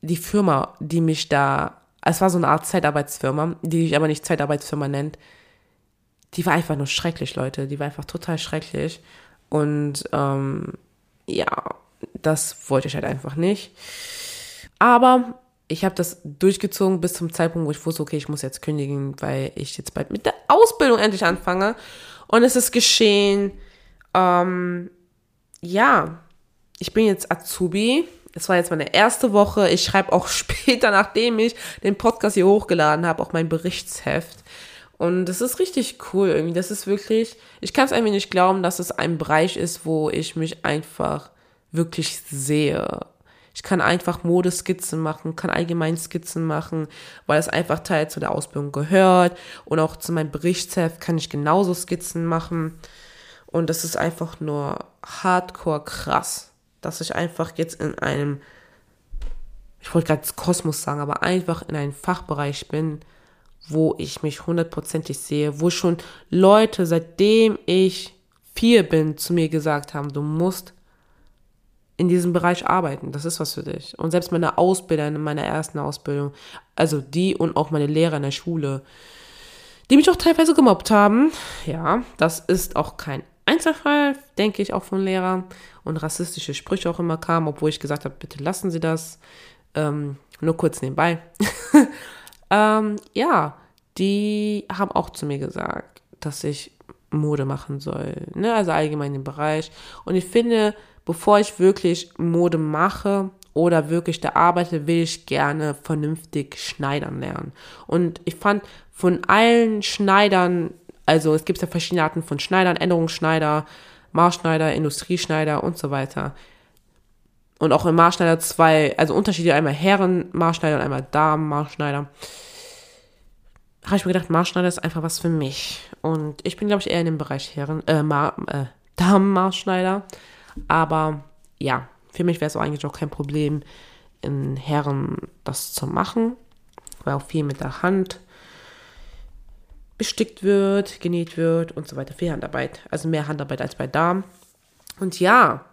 die Firma, die mich da, es war so eine Art Zeitarbeitsfirma, die ich aber nicht Zeitarbeitsfirma nennt, die war einfach nur schrecklich, Leute. Die war einfach total schrecklich. Und ähm, ja, das wollte ich halt einfach nicht. Aber ich habe das durchgezogen bis zum Zeitpunkt, wo ich wusste, okay, ich muss jetzt kündigen, weil ich jetzt bald mit der Ausbildung endlich anfange. Und es ist geschehen. Ähm, ja, ich bin jetzt Azubi das war jetzt meine erste Woche. Ich schreibe auch später, nachdem ich den Podcast hier hochgeladen habe, auch mein Berichtsheft. Und das ist richtig cool irgendwie. Das ist wirklich, ich kann es einfach nicht glauben, dass es ein Bereich ist, wo ich mich einfach wirklich sehe. Ich kann einfach Modeskizzen machen, kann allgemein Skizzen machen, weil es einfach Teil zu der Ausbildung gehört. Und auch zu meinem Berichtsheft kann ich genauso Skizzen machen. Und das ist einfach nur hardcore krass dass ich einfach jetzt in einem, ich wollte gerade Kosmos sagen, aber einfach in einem Fachbereich bin, wo ich mich hundertprozentig sehe, wo schon Leute, seitdem ich vier bin, zu mir gesagt haben, du musst in diesem Bereich arbeiten, das ist was für dich. Und selbst meine Ausbilder in meiner ersten Ausbildung, also die und auch meine Lehrer in der Schule, die mich auch teilweise gemobbt haben, ja, das ist auch kein Einzelfall, denke ich, auch von Lehrern und rassistische Sprüche auch immer kamen, obwohl ich gesagt habe, bitte lassen Sie das. Ähm, nur kurz nebenbei. ähm, ja, die haben auch zu mir gesagt, dass ich Mode machen soll, ne? also allgemein im Bereich. Und ich finde, bevor ich wirklich Mode mache oder wirklich da arbeite, will ich gerne vernünftig schneidern lernen. Und ich fand von allen Schneidern, also es gibt ja verschiedene Arten von Schneidern, Änderungsschneider, Maßschneider, Industrieschneider und so weiter. und auch im Maßschneider zwei, also Unterschiede, einmal Herren-Maßschneider und einmal Damen-Maßschneider. Habe ich mir gedacht, Maßschneider ist einfach was für mich. Und ich bin, glaube ich, eher in dem Bereich Herren, äh, äh, Damen-Maßschneider. Aber ja, für mich wäre es eigentlich auch kein Problem, in Herren das zu machen, weil auch viel mit der Hand bestickt wird, genäht wird und so weiter. Viel Handarbeit, also mehr Handarbeit als bei Damen. Und ja,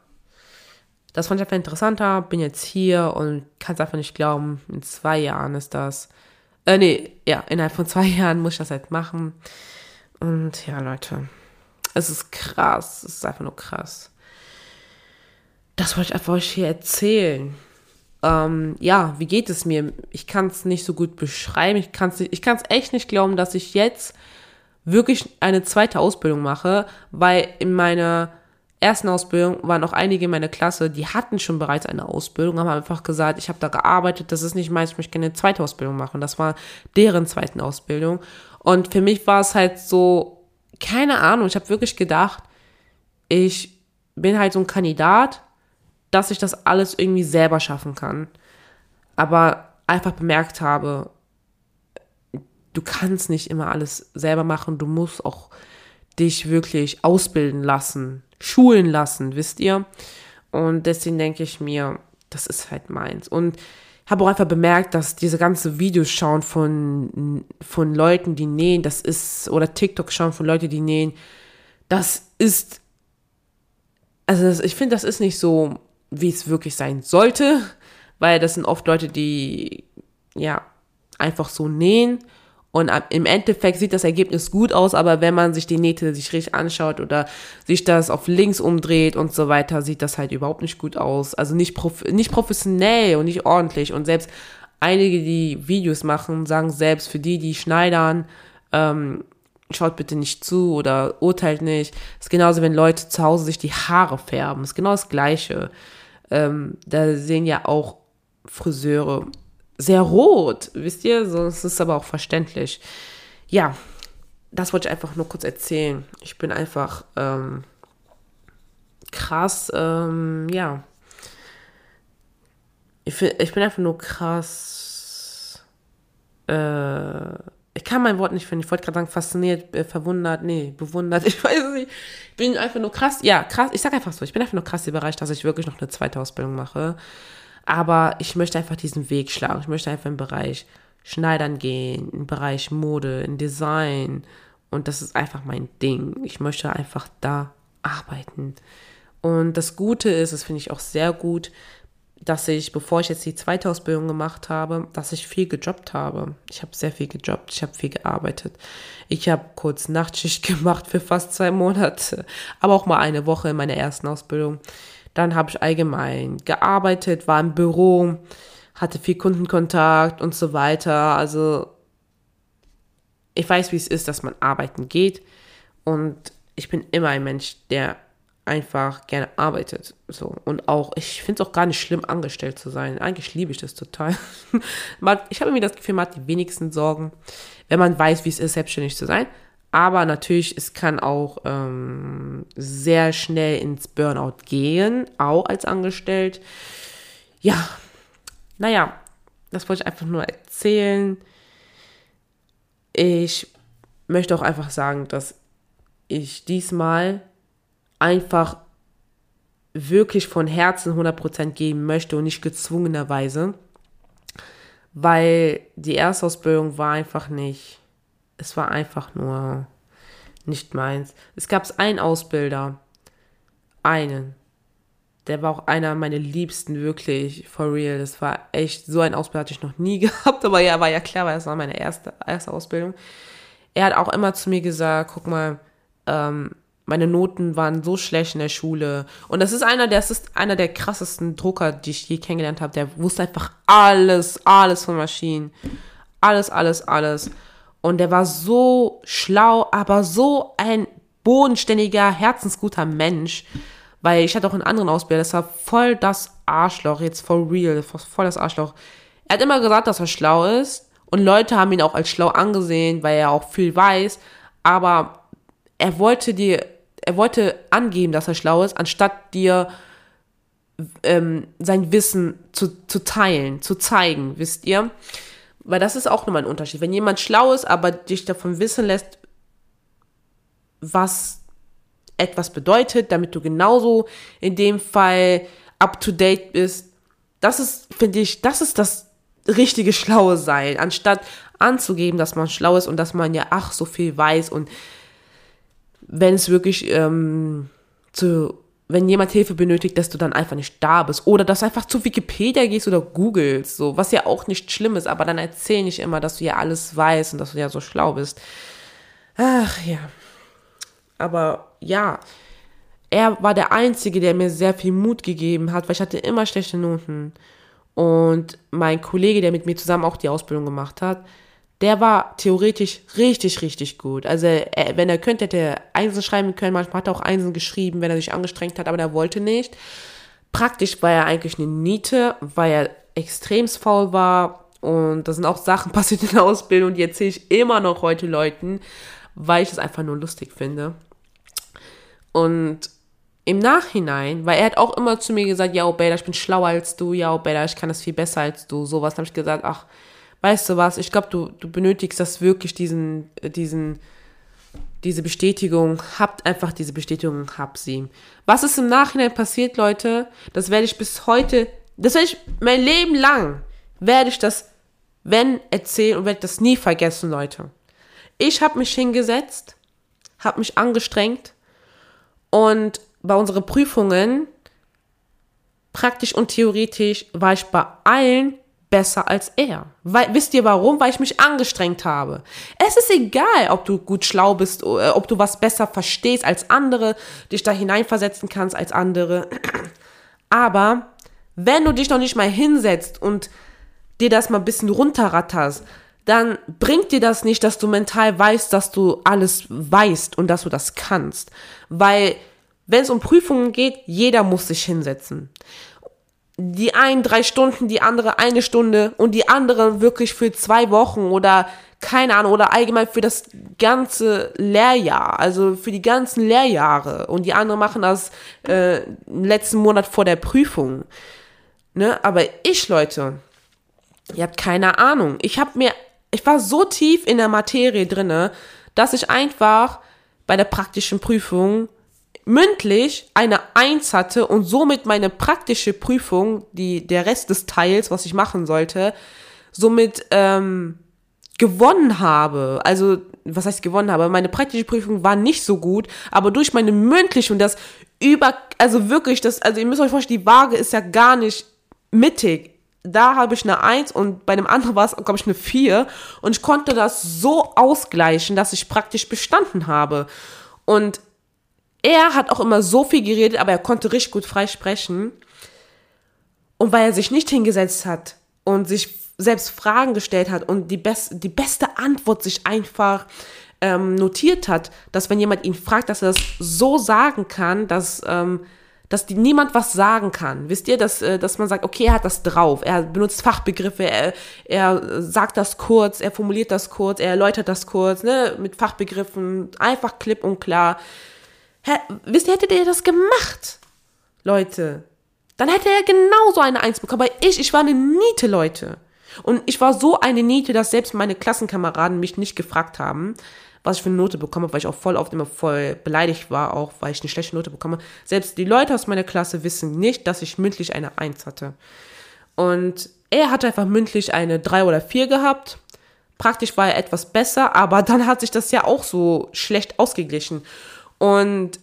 das fand ich einfach interessanter. Bin jetzt hier und kann es einfach nicht glauben. In zwei Jahren ist das. Äh, nee, ja, innerhalb von zwei Jahren muss ich das halt machen. Und ja, Leute, es ist krass. Es ist einfach nur krass. Das wollte ich einfach euch hier erzählen. Ähm, ja, wie geht es mir? Ich kann es nicht so gut beschreiben. Ich kann es ich kann es echt nicht glauben, dass ich jetzt wirklich eine zweite Ausbildung mache, weil in meiner ersten Ausbildung waren auch einige in meiner Klasse, die hatten schon bereits eine Ausbildung, haben einfach gesagt, ich habe da gearbeitet, das ist nicht meins, ich möchte gerne eine zweite Ausbildung machen. Das war deren zweiten Ausbildung. Und für mich war es halt so, keine Ahnung, ich habe wirklich gedacht, ich bin halt so ein Kandidat, dass ich das alles irgendwie selber schaffen kann. Aber einfach bemerkt habe, du kannst nicht immer alles selber machen, du musst auch dich wirklich ausbilden lassen schulen lassen, wisst ihr? Und deswegen denke ich mir, das ist halt meins. Und habe auch einfach bemerkt, dass diese ganze Videos schauen von, von Leuten, die nähen, das ist, oder TikTok schauen von Leuten, die nähen, das ist, also das, ich finde, das ist nicht so, wie es wirklich sein sollte, weil das sind oft Leute, die, ja, einfach so nähen und im Endeffekt sieht das Ergebnis gut aus, aber wenn man sich die Nähte sich richtig anschaut oder sich das auf links umdreht und so weiter, sieht das halt überhaupt nicht gut aus. Also nicht, prof nicht professionell und nicht ordentlich. Und selbst einige, die Videos machen, sagen selbst für die, die schneidern, ähm, schaut bitte nicht zu oder urteilt nicht. Das ist genauso, wenn Leute zu Hause sich die Haare färben. Das ist genau das Gleiche. Ähm, da sehen ja auch Friseure sehr rot, wisst ihr? So, es ist aber auch verständlich. Ja, das wollte ich einfach nur kurz erzählen. Ich bin einfach ähm, krass, ähm, ja. Ich, ich bin einfach nur krass. Äh, ich kann mein Wort nicht finden. Ich wollte gerade sagen, fasziniert, äh, verwundert, nee, bewundert. Ich weiß nicht. Ich bin einfach nur krass. Ja, krass. Ich sag einfach so. Ich bin einfach nur krass überrascht, dass ich wirklich noch eine zweite Ausbildung mache. Aber ich möchte einfach diesen Weg schlagen. Ich möchte einfach im Bereich Schneidern gehen, im Bereich Mode, in Design. Und das ist einfach mein Ding. Ich möchte einfach da arbeiten. Und das Gute ist, das finde ich auch sehr gut, dass ich, bevor ich jetzt die zweite Ausbildung gemacht habe, dass ich viel gejobbt habe. Ich habe sehr viel gejobbt, ich habe viel gearbeitet. Ich habe kurz Nachtschicht gemacht für fast zwei Monate, aber auch mal eine Woche in meiner ersten Ausbildung. Dann habe ich allgemein gearbeitet, war im Büro, hatte viel Kundenkontakt und so weiter. Also ich weiß, wie es ist, dass man arbeiten geht. Und ich bin immer ein Mensch, der einfach gerne arbeitet. So. Und auch, ich finde es auch gar nicht schlimm, angestellt zu sein. Eigentlich liebe ich das total. ich habe mir das Gefühl, man hat die wenigsten Sorgen, wenn man weiß, wie es ist, selbstständig zu sein. Aber natürlich, es kann auch ähm, sehr schnell ins Burnout gehen, auch als Angestellt. Ja, naja, das wollte ich einfach nur erzählen. Ich möchte auch einfach sagen, dass ich diesmal einfach wirklich von Herzen 100% geben möchte und nicht gezwungenerweise, weil die Erstausbildung war einfach nicht es war einfach nur nicht meins. Es gab einen Ausbilder, einen, der war auch einer meiner Liebsten, wirklich, for real. Das war echt, so ein Ausbilder hatte ich noch nie gehabt, aber ja, war ja klar, weil das war meine erste, erste Ausbildung. Er hat auch immer zu mir gesagt, guck mal, ähm, meine Noten waren so schlecht in der Schule. Und das ist einer, das ist einer der krassesten Drucker, die ich je kennengelernt habe. Der wusste einfach alles, alles von Maschinen. Alles, alles, alles. Und der war so schlau, aber so ein bodenständiger, herzensguter Mensch. Weil ich hatte auch einen anderen Ausbilder, das war voll das Arschloch, jetzt for real, voll das Arschloch. Er hat immer gesagt, dass er schlau ist. Und Leute haben ihn auch als schlau angesehen, weil er auch viel weiß. Aber er wollte dir, er wollte angeben, dass er schlau ist, anstatt dir ähm, sein Wissen zu, zu teilen, zu zeigen, wisst ihr? Weil das ist auch nochmal ein Unterschied. Wenn jemand schlau ist, aber dich davon wissen lässt, was etwas bedeutet, damit du genauso in dem Fall up to date bist, das ist, finde ich, das ist das richtige Schlaue sein, anstatt anzugeben, dass man schlau ist und dass man ja ach so viel weiß und wenn es wirklich ähm, zu wenn jemand Hilfe benötigt, dass du dann einfach nicht da bist. Oder dass du einfach zu Wikipedia gehst oder googelst, so, was ja auch nicht schlimm ist, aber dann erzähl nicht immer, dass du ja alles weißt und dass du ja so schlau bist. Ach ja. Aber ja, er war der Einzige, der mir sehr viel Mut gegeben hat, weil ich hatte immer schlechte Noten. Und mein Kollege, der mit mir zusammen auch die Ausbildung gemacht hat, der war theoretisch richtig, richtig gut. Also er, wenn er könnte, hätte er Einsen schreiben können. Manchmal hat er auch Einsen geschrieben, wenn er sich angestrengt hat, aber er wollte nicht. Praktisch war er eigentlich eine Niete, weil er extrem faul war. Und da sind auch Sachen passiert in der Ausbildung, die erzähle ich immer noch heute Leuten, weil ich es einfach nur lustig finde. Und im Nachhinein, weil er hat auch immer zu mir gesagt, ja, Obeda, ich bin schlauer als du, ja, Obeda, ich kann das viel besser als du, sowas. Habe ich gesagt, ach, weißt du was, ich glaube, du, du benötigst das wirklich, diesen, diesen, diese Bestätigung, habt einfach diese Bestätigung, hab sie. Was ist im Nachhinein passiert, Leute, das werde ich bis heute, das werde ich mein Leben lang, werde ich das, wenn, erzählen und werde das nie vergessen, Leute. Ich habe mich hingesetzt, habe mich angestrengt und bei unseren Prüfungen, praktisch und theoretisch, war ich bei allen besser als er. Weil, wisst ihr warum? Weil ich mich angestrengt habe. Es ist egal, ob du gut schlau bist, äh, ob du was besser verstehst als andere, dich da hineinversetzen kannst als andere. Aber wenn du dich noch nicht mal hinsetzt und dir das mal ein bisschen runterratterst, dann bringt dir das nicht, dass du mental weißt, dass du alles weißt und dass du das kannst. Weil, wenn es um Prüfungen geht, jeder muss sich hinsetzen die einen drei Stunden, die andere eine Stunde und die andere wirklich für zwei Wochen oder keine Ahnung oder allgemein für das ganze Lehrjahr, also für die ganzen Lehrjahre und die anderen machen das äh, letzten Monat vor der Prüfung. Ne? Aber ich, Leute, ihr habt keine Ahnung. Ich habe mir, ich war so tief in der Materie drinne, dass ich einfach bei der praktischen Prüfung mündlich eine Eins hatte und somit meine praktische Prüfung, die, der Rest des Teils, was ich machen sollte, somit ähm, gewonnen habe. Also, was heißt gewonnen habe? Meine praktische Prüfung war nicht so gut, aber durch meine mündliche und das über, also wirklich, das, also ihr müsst euch vorstellen, die Waage ist ja gar nicht mittig. Da habe ich eine Eins und bei dem anderen war es, glaube ich, eine Vier. Und ich konnte das so ausgleichen, dass ich praktisch bestanden habe. Und er hat auch immer so viel geredet, aber er konnte richtig gut frei sprechen. Und weil er sich nicht hingesetzt hat und sich selbst Fragen gestellt hat und die, best, die beste Antwort sich einfach ähm, notiert hat, dass wenn jemand ihn fragt, dass er das so sagen kann, dass, ähm, dass die, niemand was sagen kann. Wisst ihr, dass, äh, dass man sagt, okay, er hat das drauf, er benutzt Fachbegriffe, er, er sagt das kurz, er formuliert das kurz, er erläutert das kurz, ne, mit Fachbegriffen, einfach klipp und klar. Wisst ihr, hättet ihr das gemacht, Leute, dann hätte er genauso eine Eins bekommen. Aber ich, ich war eine Niete, Leute. Und ich war so eine Niete, dass selbst meine Klassenkameraden mich nicht gefragt haben, was ich für eine Note bekomme, weil ich auch voll oft immer voll beleidigt war, auch weil ich eine schlechte Note bekomme. Selbst die Leute aus meiner Klasse wissen nicht, dass ich mündlich eine Eins hatte. Und er hatte einfach mündlich eine drei oder vier gehabt. Praktisch war er etwas besser, aber dann hat sich das ja auch so schlecht ausgeglichen. Und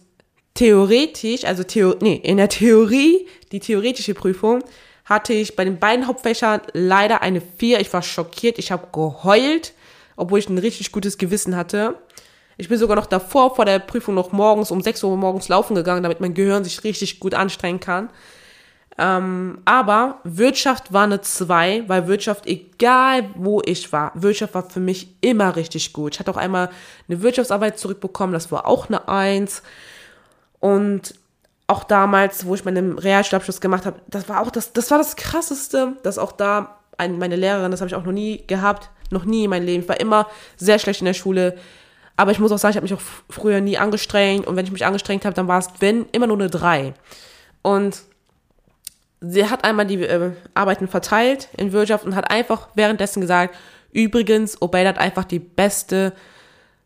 theoretisch, also Theo nee, in der Theorie, die theoretische Prüfung, hatte ich bei den beiden Hauptfächern leider eine 4. Ich war schockiert, ich habe geheult, obwohl ich ein richtig gutes Gewissen hatte. Ich bin sogar noch davor, vor der Prüfung noch morgens um 6 Uhr morgens laufen gegangen, damit mein Gehirn sich richtig gut anstrengen kann. Ähm, aber Wirtschaft war eine 2, weil Wirtschaft, egal wo ich war, Wirtschaft war für mich immer richtig gut. Ich hatte auch einmal eine Wirtschaftsarbeit zurückbekommen, das war auch eine 1. Und auch damals, wo ich meinen Realschulabschluss gemacht habe, das war auch das, das war das Krasseste, dass auch da ein, meine Lehrerin, das habe ich auch noch nie gehabt, noch nie in meinem Leben. Ich war immer sehr schlecht in der Schule. Aber ich muss auch sagen, ich habe mich auch früher nie angestrengt. Und wenn ich mich angestrengt habe, dann war es, wenn, immer nur eine 3. Und sie hat einmal die äh, Arbeiten verteilt in Wirtschaft und hat einfach währenddessen gesagt, übrigens, Obey hat einfach die beste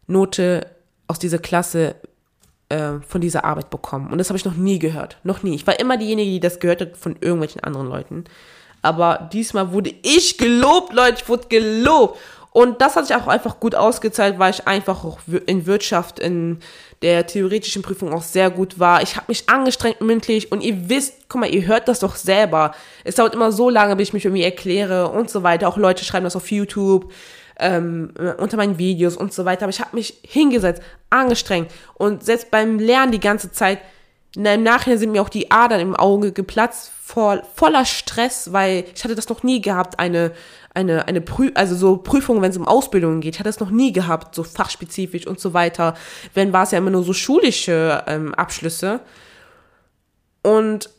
Note aus dieser Klasse äh, von dieser Arbeit bekommen. Und das habe ich noch nie gehört. Noch nie. Ich war immer diejenige, die das gehört hat von irgendwelchen anderen Leuten. Aber diesmal wurde ich gelobt, Leute. Ich wurde gelobt. Und das hat sich auch einfach gut ausgezahlt, weil ich einfach auch in Wirtschaft, in der theoretischen Prüfung auch sehr gut war. Ich habe mich angestrengt mündlich und ihr wisst, guck mal, ihr hört das doch selber. Es dauert immer so lange, bis ich mich irgendwie erkläre und so weiter. Auch Leute schreiben das auf YouTube, ähm, unter meinen Videos und so weiter. Aber ich habe mich hingesetzt, angestrengt und selbst beim Lernen die ganze Zeit, im Nachhinein sind mir auch die Adern im Auge geplatzt, voll, voller Stress, weil ich hatte das noch nie gehabt, eine, eine, eine Prü also so Prüfungen, wenn es um Ausbildungen geht. Ich hatte das noch nie gehabt, so fachspezifisch und so weiter. Wenn war es ja immer nur so schulische ähm, Abschlüsse. Und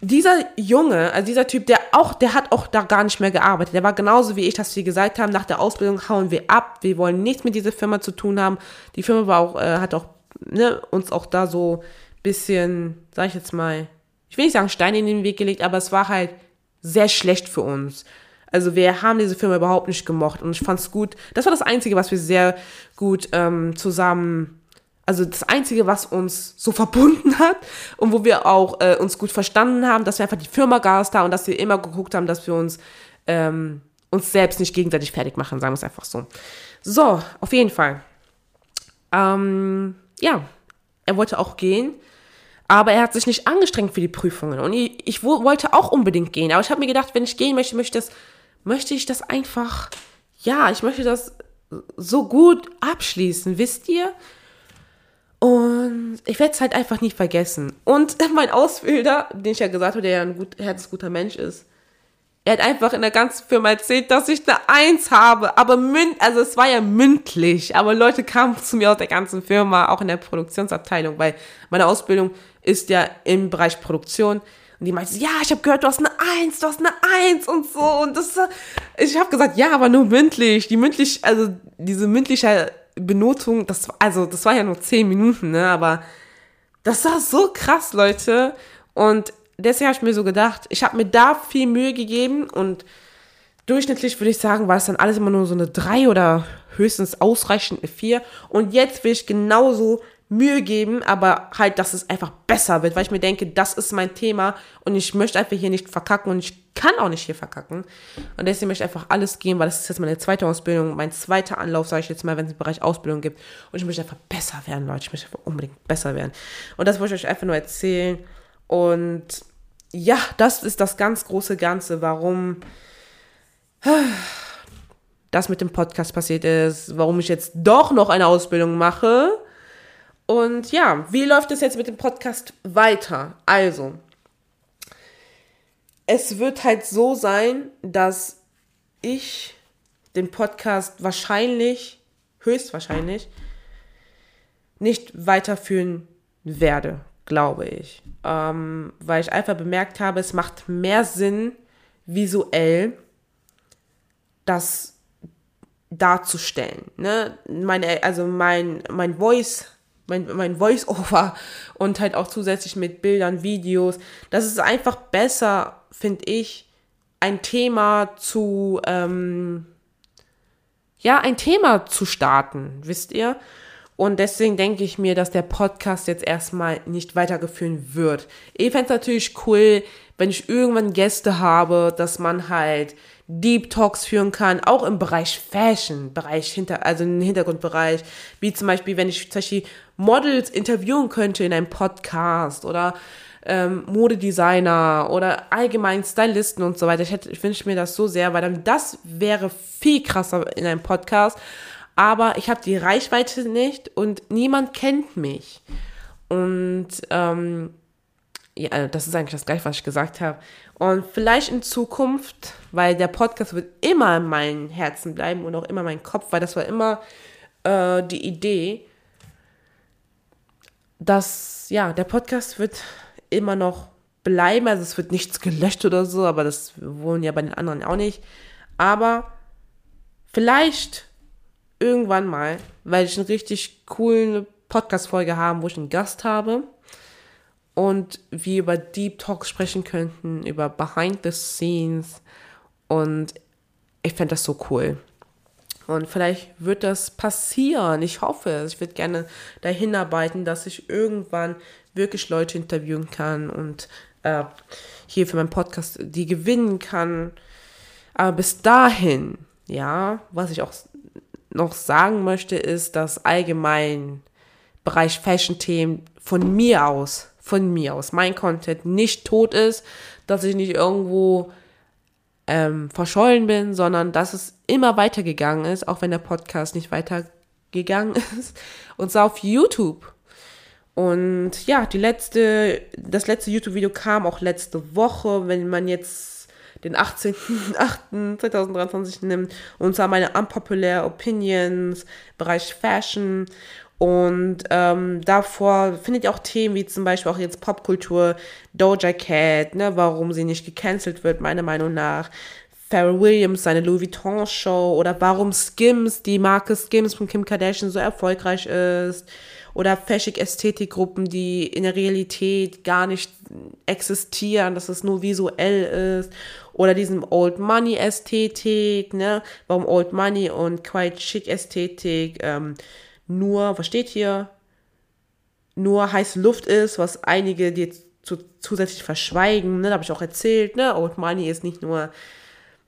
dieser Junge, also dieser Typ, der auch, der hat auch da gar nicht mehr gearbeitet. Der war genauso wie ich, dass wir gesagt haben, nach der Ausbildung hauen wir ab, wir wollen nichts mit dieser Firma zu tun haben. Die Firma war auch, äh, hat auch ne, uns auch da so bisschen, sag ich jetzt mal, ich will nicht sagen Steine in den Weg gelegt, aber es war halt sehr schlecht für uns. Also wir haben diese Firma überhaupt nicht gemocht und ich fand es gut. Das war das Einzige, was wir sehr gut ähm, zusammen, also das Einzige, was uns so verbunden hat und wo wir auch äh, uns gut verstanden haben, dass wir einfach die Firma Gas da und dass wir immer geguckt haben, dass wir uns ähm, uns selbst nicht gegenseitig fertig machen, sagen wir es einfach so. So, auf jeden Fall. Ähm, ja, er wollte auch gehen. Aber er hat sich nicht angestrengt für die Prüfungen. Und ich, ich wollte auch unbedingt gehen. Aber ich habe mir gedacht, wenn ich gehen möchte, möchte, das, möchte ich das einfach, ja, ich möchte das so gut abschließen, wisst ihr? Und ich werde es halt einfach nie vergessen. Und mein Ausbilder, den ich ja gesagt habe, der ja ein gut, herzensguter Mensch ist, er hat einfach in der ganzen Firma erzählt, dass ich eine Eins habe. Aber münd, also es war ja mündlich. Aber Leute kamen zu mir aus der ganzen Firma, auch in der Produktionsabteilung, weil meine Ausbildung ist ja im Bereich Produktion. Und die meinte, ja, ich habe gehört, du hast eine Eins, du hast eine Eins und so. Und das, ich habe gesagt, ja, aber nur mündlich. Die mündlich, also diese mündliche Benotung, das, also das war ja nur zehn Minuten, ne? Aber das war so krass, Leute. Und deswegen habe ich mir so gedacht, ich habe mir da viel Mühe gegeben und durchschnittlich würde ich sagen, war es dann alles immer nur so eine drei oder höchstens ausreichend eine vier. Und jetzt will ich genauso Mühe geben, aber halt, dass es einfach besser wird, weil ich mir denke, das ist mein Thema und ich möchte einfach hier nicht verkacken und ich kann auch nicht hier verkacken. Und deswegen möchte ich einfach alles geben, weil das ist jetzt meine zweite Ausbildung, mein zweiter Anlauf, sage ich jetzt mal, wenn es im Bereich Ausbildung gibt. Und ich möchte einfach besser werden, Leute. Ich möchte einfach unbedingt besser werden. Und das wollte ich euch einfach nur erzählen. Und ja, das ist das ganz große Ganze, warum das mit dem Podcast passiert ist, warum ich jetzt doch noch eine Ausbildung mache und ja, wie läuft es jetzt mit dem Podcast weiter? Also, es wird halt so sein, dass ich den Podcast wahrscheinlich, höchstwahrscheinlich, nicht weiterführen werde, glaube ich. Ähm, weil ich einfach bemerkt habe, es macht mehr Sinn, visuell das darzustellen. Ne? Meine, also mein, mein Voice mein, mein Voice-Over und halt auch zusätzlich mit Bildern, Videos. Das ist einfach besser, finde ich, ein Thema zu, ähm, ja, ein Thema zu starten, wisst ihr? Und deswegen denke ich mir, dass der Podcast jetzt erstmal nicht weitergeführt wird. Ich fände es natürlich cool, wenn ich irgendwann Gäste habe, dass man halt Deep Talks führen kann, auch im Bereich Fashion, Bereich hinter, also im Hintergrundbereich, wie zum Beispiel, wenn ich zum Beispiel Models interviewen könnte in einem Podcast oder ähm, Modedesigner oder allgemein Stylisten und so weiter. Ich, hätte, ich wünsche mir das so sehr, weil dann das wäre viel krasser in einem Podcast. Aber ich habe die Reichweite nicht und niemand kennt mich. Und ähm, ja, das ist eigentlich das gleiche, was ich gesagt habe. Und vielleicht in Zukunft, weil der Podcast wird immer in meinem Herzen bleiben und auch immer mein Kopf, weil das war immer äh, die Idee, dass ja, der Podcast wird immer noch bleiben. Also es wird nichts gelöscht oder so, aber das wollen ja bei den anderen auch nicht. Aber vielleicht irgendwann mal, weil ich eine richtig coole Podcast-Folge habe, wo ich einen Gast habe und wir über Deep Talks sprechen könnten, über Behind the Scenes. Und ich fände das so cool. Und vielleicht wird das passieren. Ich hoffe. Ich würde gerne dahin arbeiten, dass ich irgendwann wirklich Leute interviewen kann und äh, hier für meinen Podcast die gewinnen kann. Aber bis dahin, ja, was ich auch noch sagen möchte, ist, dass allgemein Bereich Fashion-Themen von mir aus, von mir aus, mein Content nicht tot ist, dass ich nicht irgendwo ähm, verschollen bin, sondern dass es immer weitergegangen ist, auch wenn der Podcast nicht weitergegangen ist. Und zwar auf YouTube. Und ja, die letzte, das letzte YouTube-Video kam auch letzte Woche, wenn man jetzt den 18.08.2023 nimmt. Und zwar meine unpopular Opinions, Bereich Fashion. Und ähm, davor findet ihr auch Themen wie zum Beispiel auch jetzt Popkultur, Doja Cat, ne, warum sie nicht gecancelt wird, meiner Meinung nach. Pharrell Williams, seine Louis Vuitton Show oder warum Skims, die Marke Skims von Kim Kardashian so erfolgreich ist oder Fashion-Ästhetikgruppen, die in der Realität gar nicht existieren, dass es nur visuell ist oder diesem Old Money Ästhetik, ne, warum Old Money und Quite Chic Ästhetik ähm, nur, was steht hier, nur heiße Luft ist, was einige dir zu, zusätzlich verschweigen. Ne? Da habe ich auch erzählt, ne? Old Money ist nicht nur,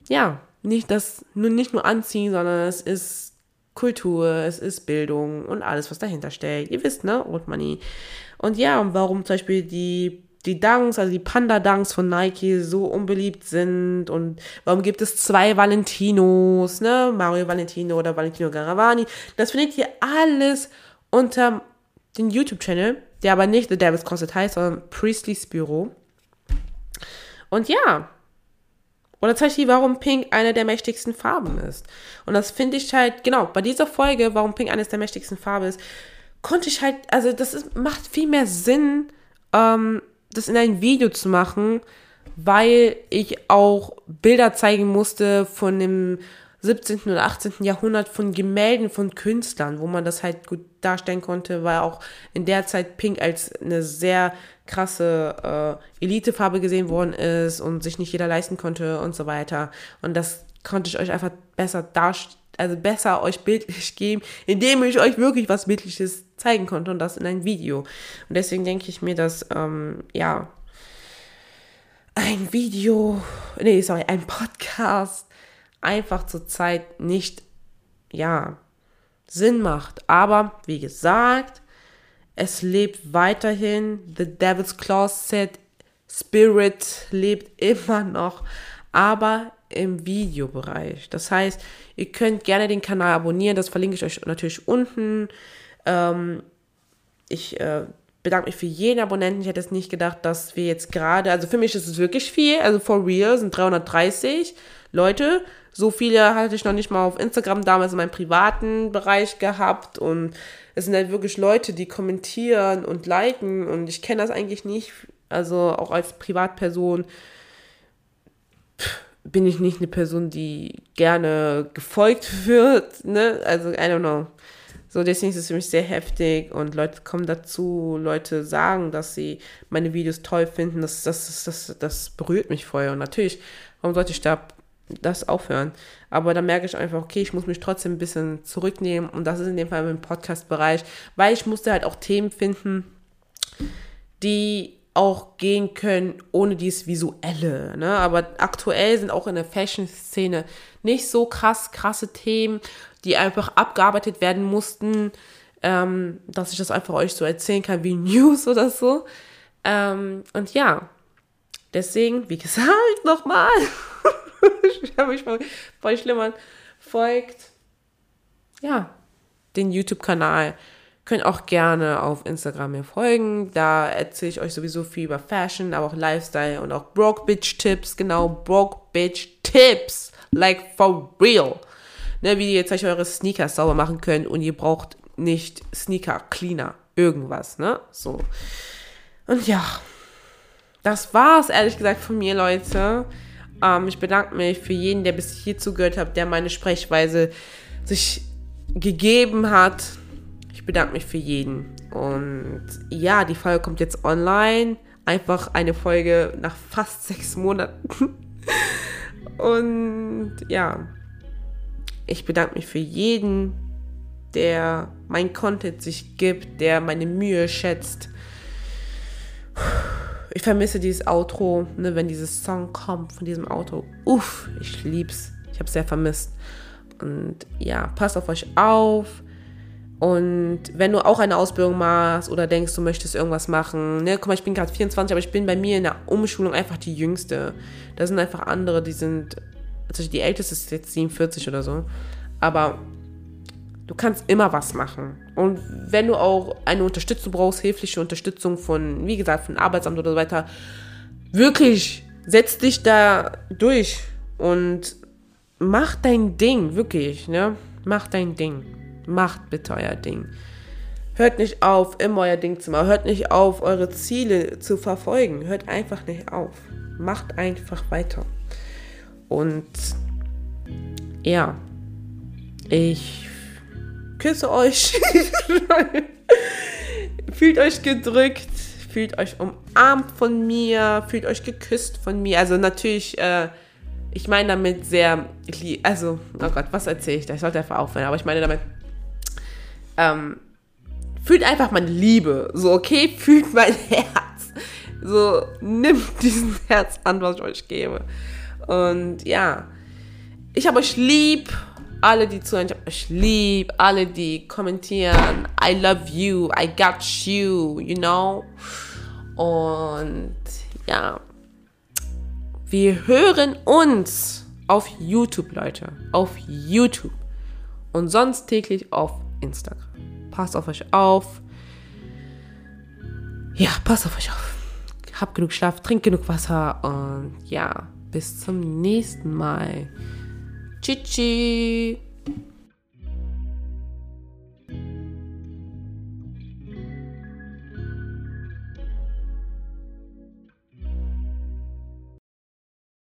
ja, nicht das, nur nicht nur anziehen, sondern es ist Kultur, es ist Bildung und alles, was dahinter steckt. Ihr wisst, ne? Old Money. Und ja, und warum zum Beispiel die die Dunks, also die Panda-Dunks von Nike so unbeliebt sind und warum gibt es zwei Valentinos, ne? Mario Valentino oder Valentino Garavani. Das findet ihr alles unter den YouTube-Channel, der aber nicht The Devil's Concert heißt, sondern Priestley's Büro. Und ja, oder zum Beispiel, warum Pink eine der mächtigsten Farben ist. Und das finde ich halt, genau, bei dieser Folge, warum Pink eines der mächtigsten Farben ist, konnte ich halt, also das ist, macht viel mehr Sinn, ähm, das in ein Video zu machen, weil ich auch Bilder zeigen musste von dem 17. oder 18. Jahrhundert von Gemälden von Künstlern, wo man das halt gut darstellen konnte, weil auch in der Zeit Pink als eine sehr krasse äh, Elitefarbe gesehen worden ist und sich nicht jeder leisten konnte und so weiter. Und das konnte ich euch einfach besser darstellen, also besser euch bildlich geben, indem ich euch wirklich was Bildliches zeigen konnte und das in ein Video. Und deswegen denke ich mir, dass, ähm, ja, ein Video, nee, sorry, ein Podcast einfach zurzeit nicht, ja, Sinn macht. Aber wie gesagt, es lebt weiterhin. The Devil's Claw Set Spirit lebt immer noch, aber im Videobereich. Das heißt, ihr könnt gerne den Kanal abonnieren. Das verlinke ich euch natürlich unten. Ähm, ich äh, bedanke mich für jeden Abonnenten. Ich hätte es nicht gedacht, dass wir jetzt gerade, also für mich ist es wirklich viel, also for real sind 330 Leute. So viele hatte ich noch nicht mal auf Instagram damals in meinem privaten Bereich gehabt und es sind halt wirklich Leute, die kommentieren und liken und ich kenne das eigentlich nicht, also auch als Privatperson bin ich nicht eine Person, die gerne gefolgt wird, ne? Also, I don't know. So, deswegen ist es für mich sehr heftig und Leute kommen dazu, Leute sagen, dass sie meine Videos toll finden. Das, das, das, das berührt mich voll. Und natürlich, warum sollte ich da das aufhören? Aber da merke ich einfach, okay, ich muss mich trotzdem ein bisschen zurücknehmen. Und das ist in dem Fall im Podcast-Bereich, weil ich musste halt auch Themen finden, die auch gehen können ohne dieses Visuelle. Ne? Aber aktuell sind auch in der Fashion-Szene nicht so krass, krasse Themen, die einfach abgearbeitet werden mussten, ähm, dass ich das einfach euch so erzählen kann wie News oder so. Ähm, und ja, deswegen, wie gesagt, nochmal, ich habe mich voll, voll schlimm an, folgt, ja, den YouTube-Kanal Könnt auch gerne auf Instagram mir folgen. Da erzähle ich euch sowieso viel über Fashion, aber auch Lifestyle und auch Broke Bitch Tipps. Genau, Broke Bitch Tipps. Like for real. Ne, wie ihr jetzt euch eure Sneaker sauber machen könnt und ihr braucht nicht Sneaker Cleaner. Irgendwas, ne? So. Und ja. Das war's, ehrlich gesagt, von mir, Leute. Ähm, ich bedanke mich für jeden, der bis hier zugehört hat, der meine Sprechweise sich gegeben hat Bedanke mich für jeden. Und ja, die Folge kommt jetzt online. Einfach eine Folge nach fast sechs Monaten. Und ja, ich bedanke mich für jeden, der mein Content sich gibt, der meine Mühe schätzt. Ich vermisse dieses Outro, ne, wenn dieses Song kommt von diesem Auto. Uff, ich lieb's. Ich habe es sehr vermisst. Und ja, passt auf euch auf. Und wenn du auch eine Ausbildung machst oder denkst, du möchtest irgendwas machen, ne, guck mal, ich bin gerade 24, aber ich bin bei mir in der Umschulung einfach die Jüngste. Da sind einfach andere, die sind, also die Älteste ist jetzt 47 oder so. Aber du kannst immer was machen. Und wenn du auch eine Unterstützung brauchst, hilfliche Unterstützung von, wie gesagt, von Arbeitsamt oder so weiter, wirklich, setz dich da durch und mach dein Ding, wirklich, ne? Mach dein Ding. Macht bitte euer Ding. Hört nicht auf, immer euer Ding zu machen. Hört nicht auf, eure Ziele zu verfolgen. Hört einfach nicht auf. Macht einfach weiter. Und ja, ich küsse euch. fühlt euch gedrückt, fühlt euch umarmt von mir, fühlt euch geküsst von mir. Also natürlich, äh, ich meine damit sehr, also, oh Gott, was erzähle ich da? Ich sollte einfach aufhören, aber ich meine damit, ähm, fühlt einfach meine Liebe. So, okay, fühlt mein Herz. So, nimmt diesen Herz an, was ich euch gebe. Und ja, ich habe euch lieb. Alle, die zuhören, ich habe euch lieb. Alle, die kommentieren, I love you, I got you, you know. Und ja, wir hören uns auf YouTube, Leute. Auf YouTube. Und sonst täglich auf Instagram. Passt auf euch auf. Ja, passt auf euch auf. Habt genug Schlaf, trinkt genug Wasser und ja, bis zum nächsten Mal. Tschüss.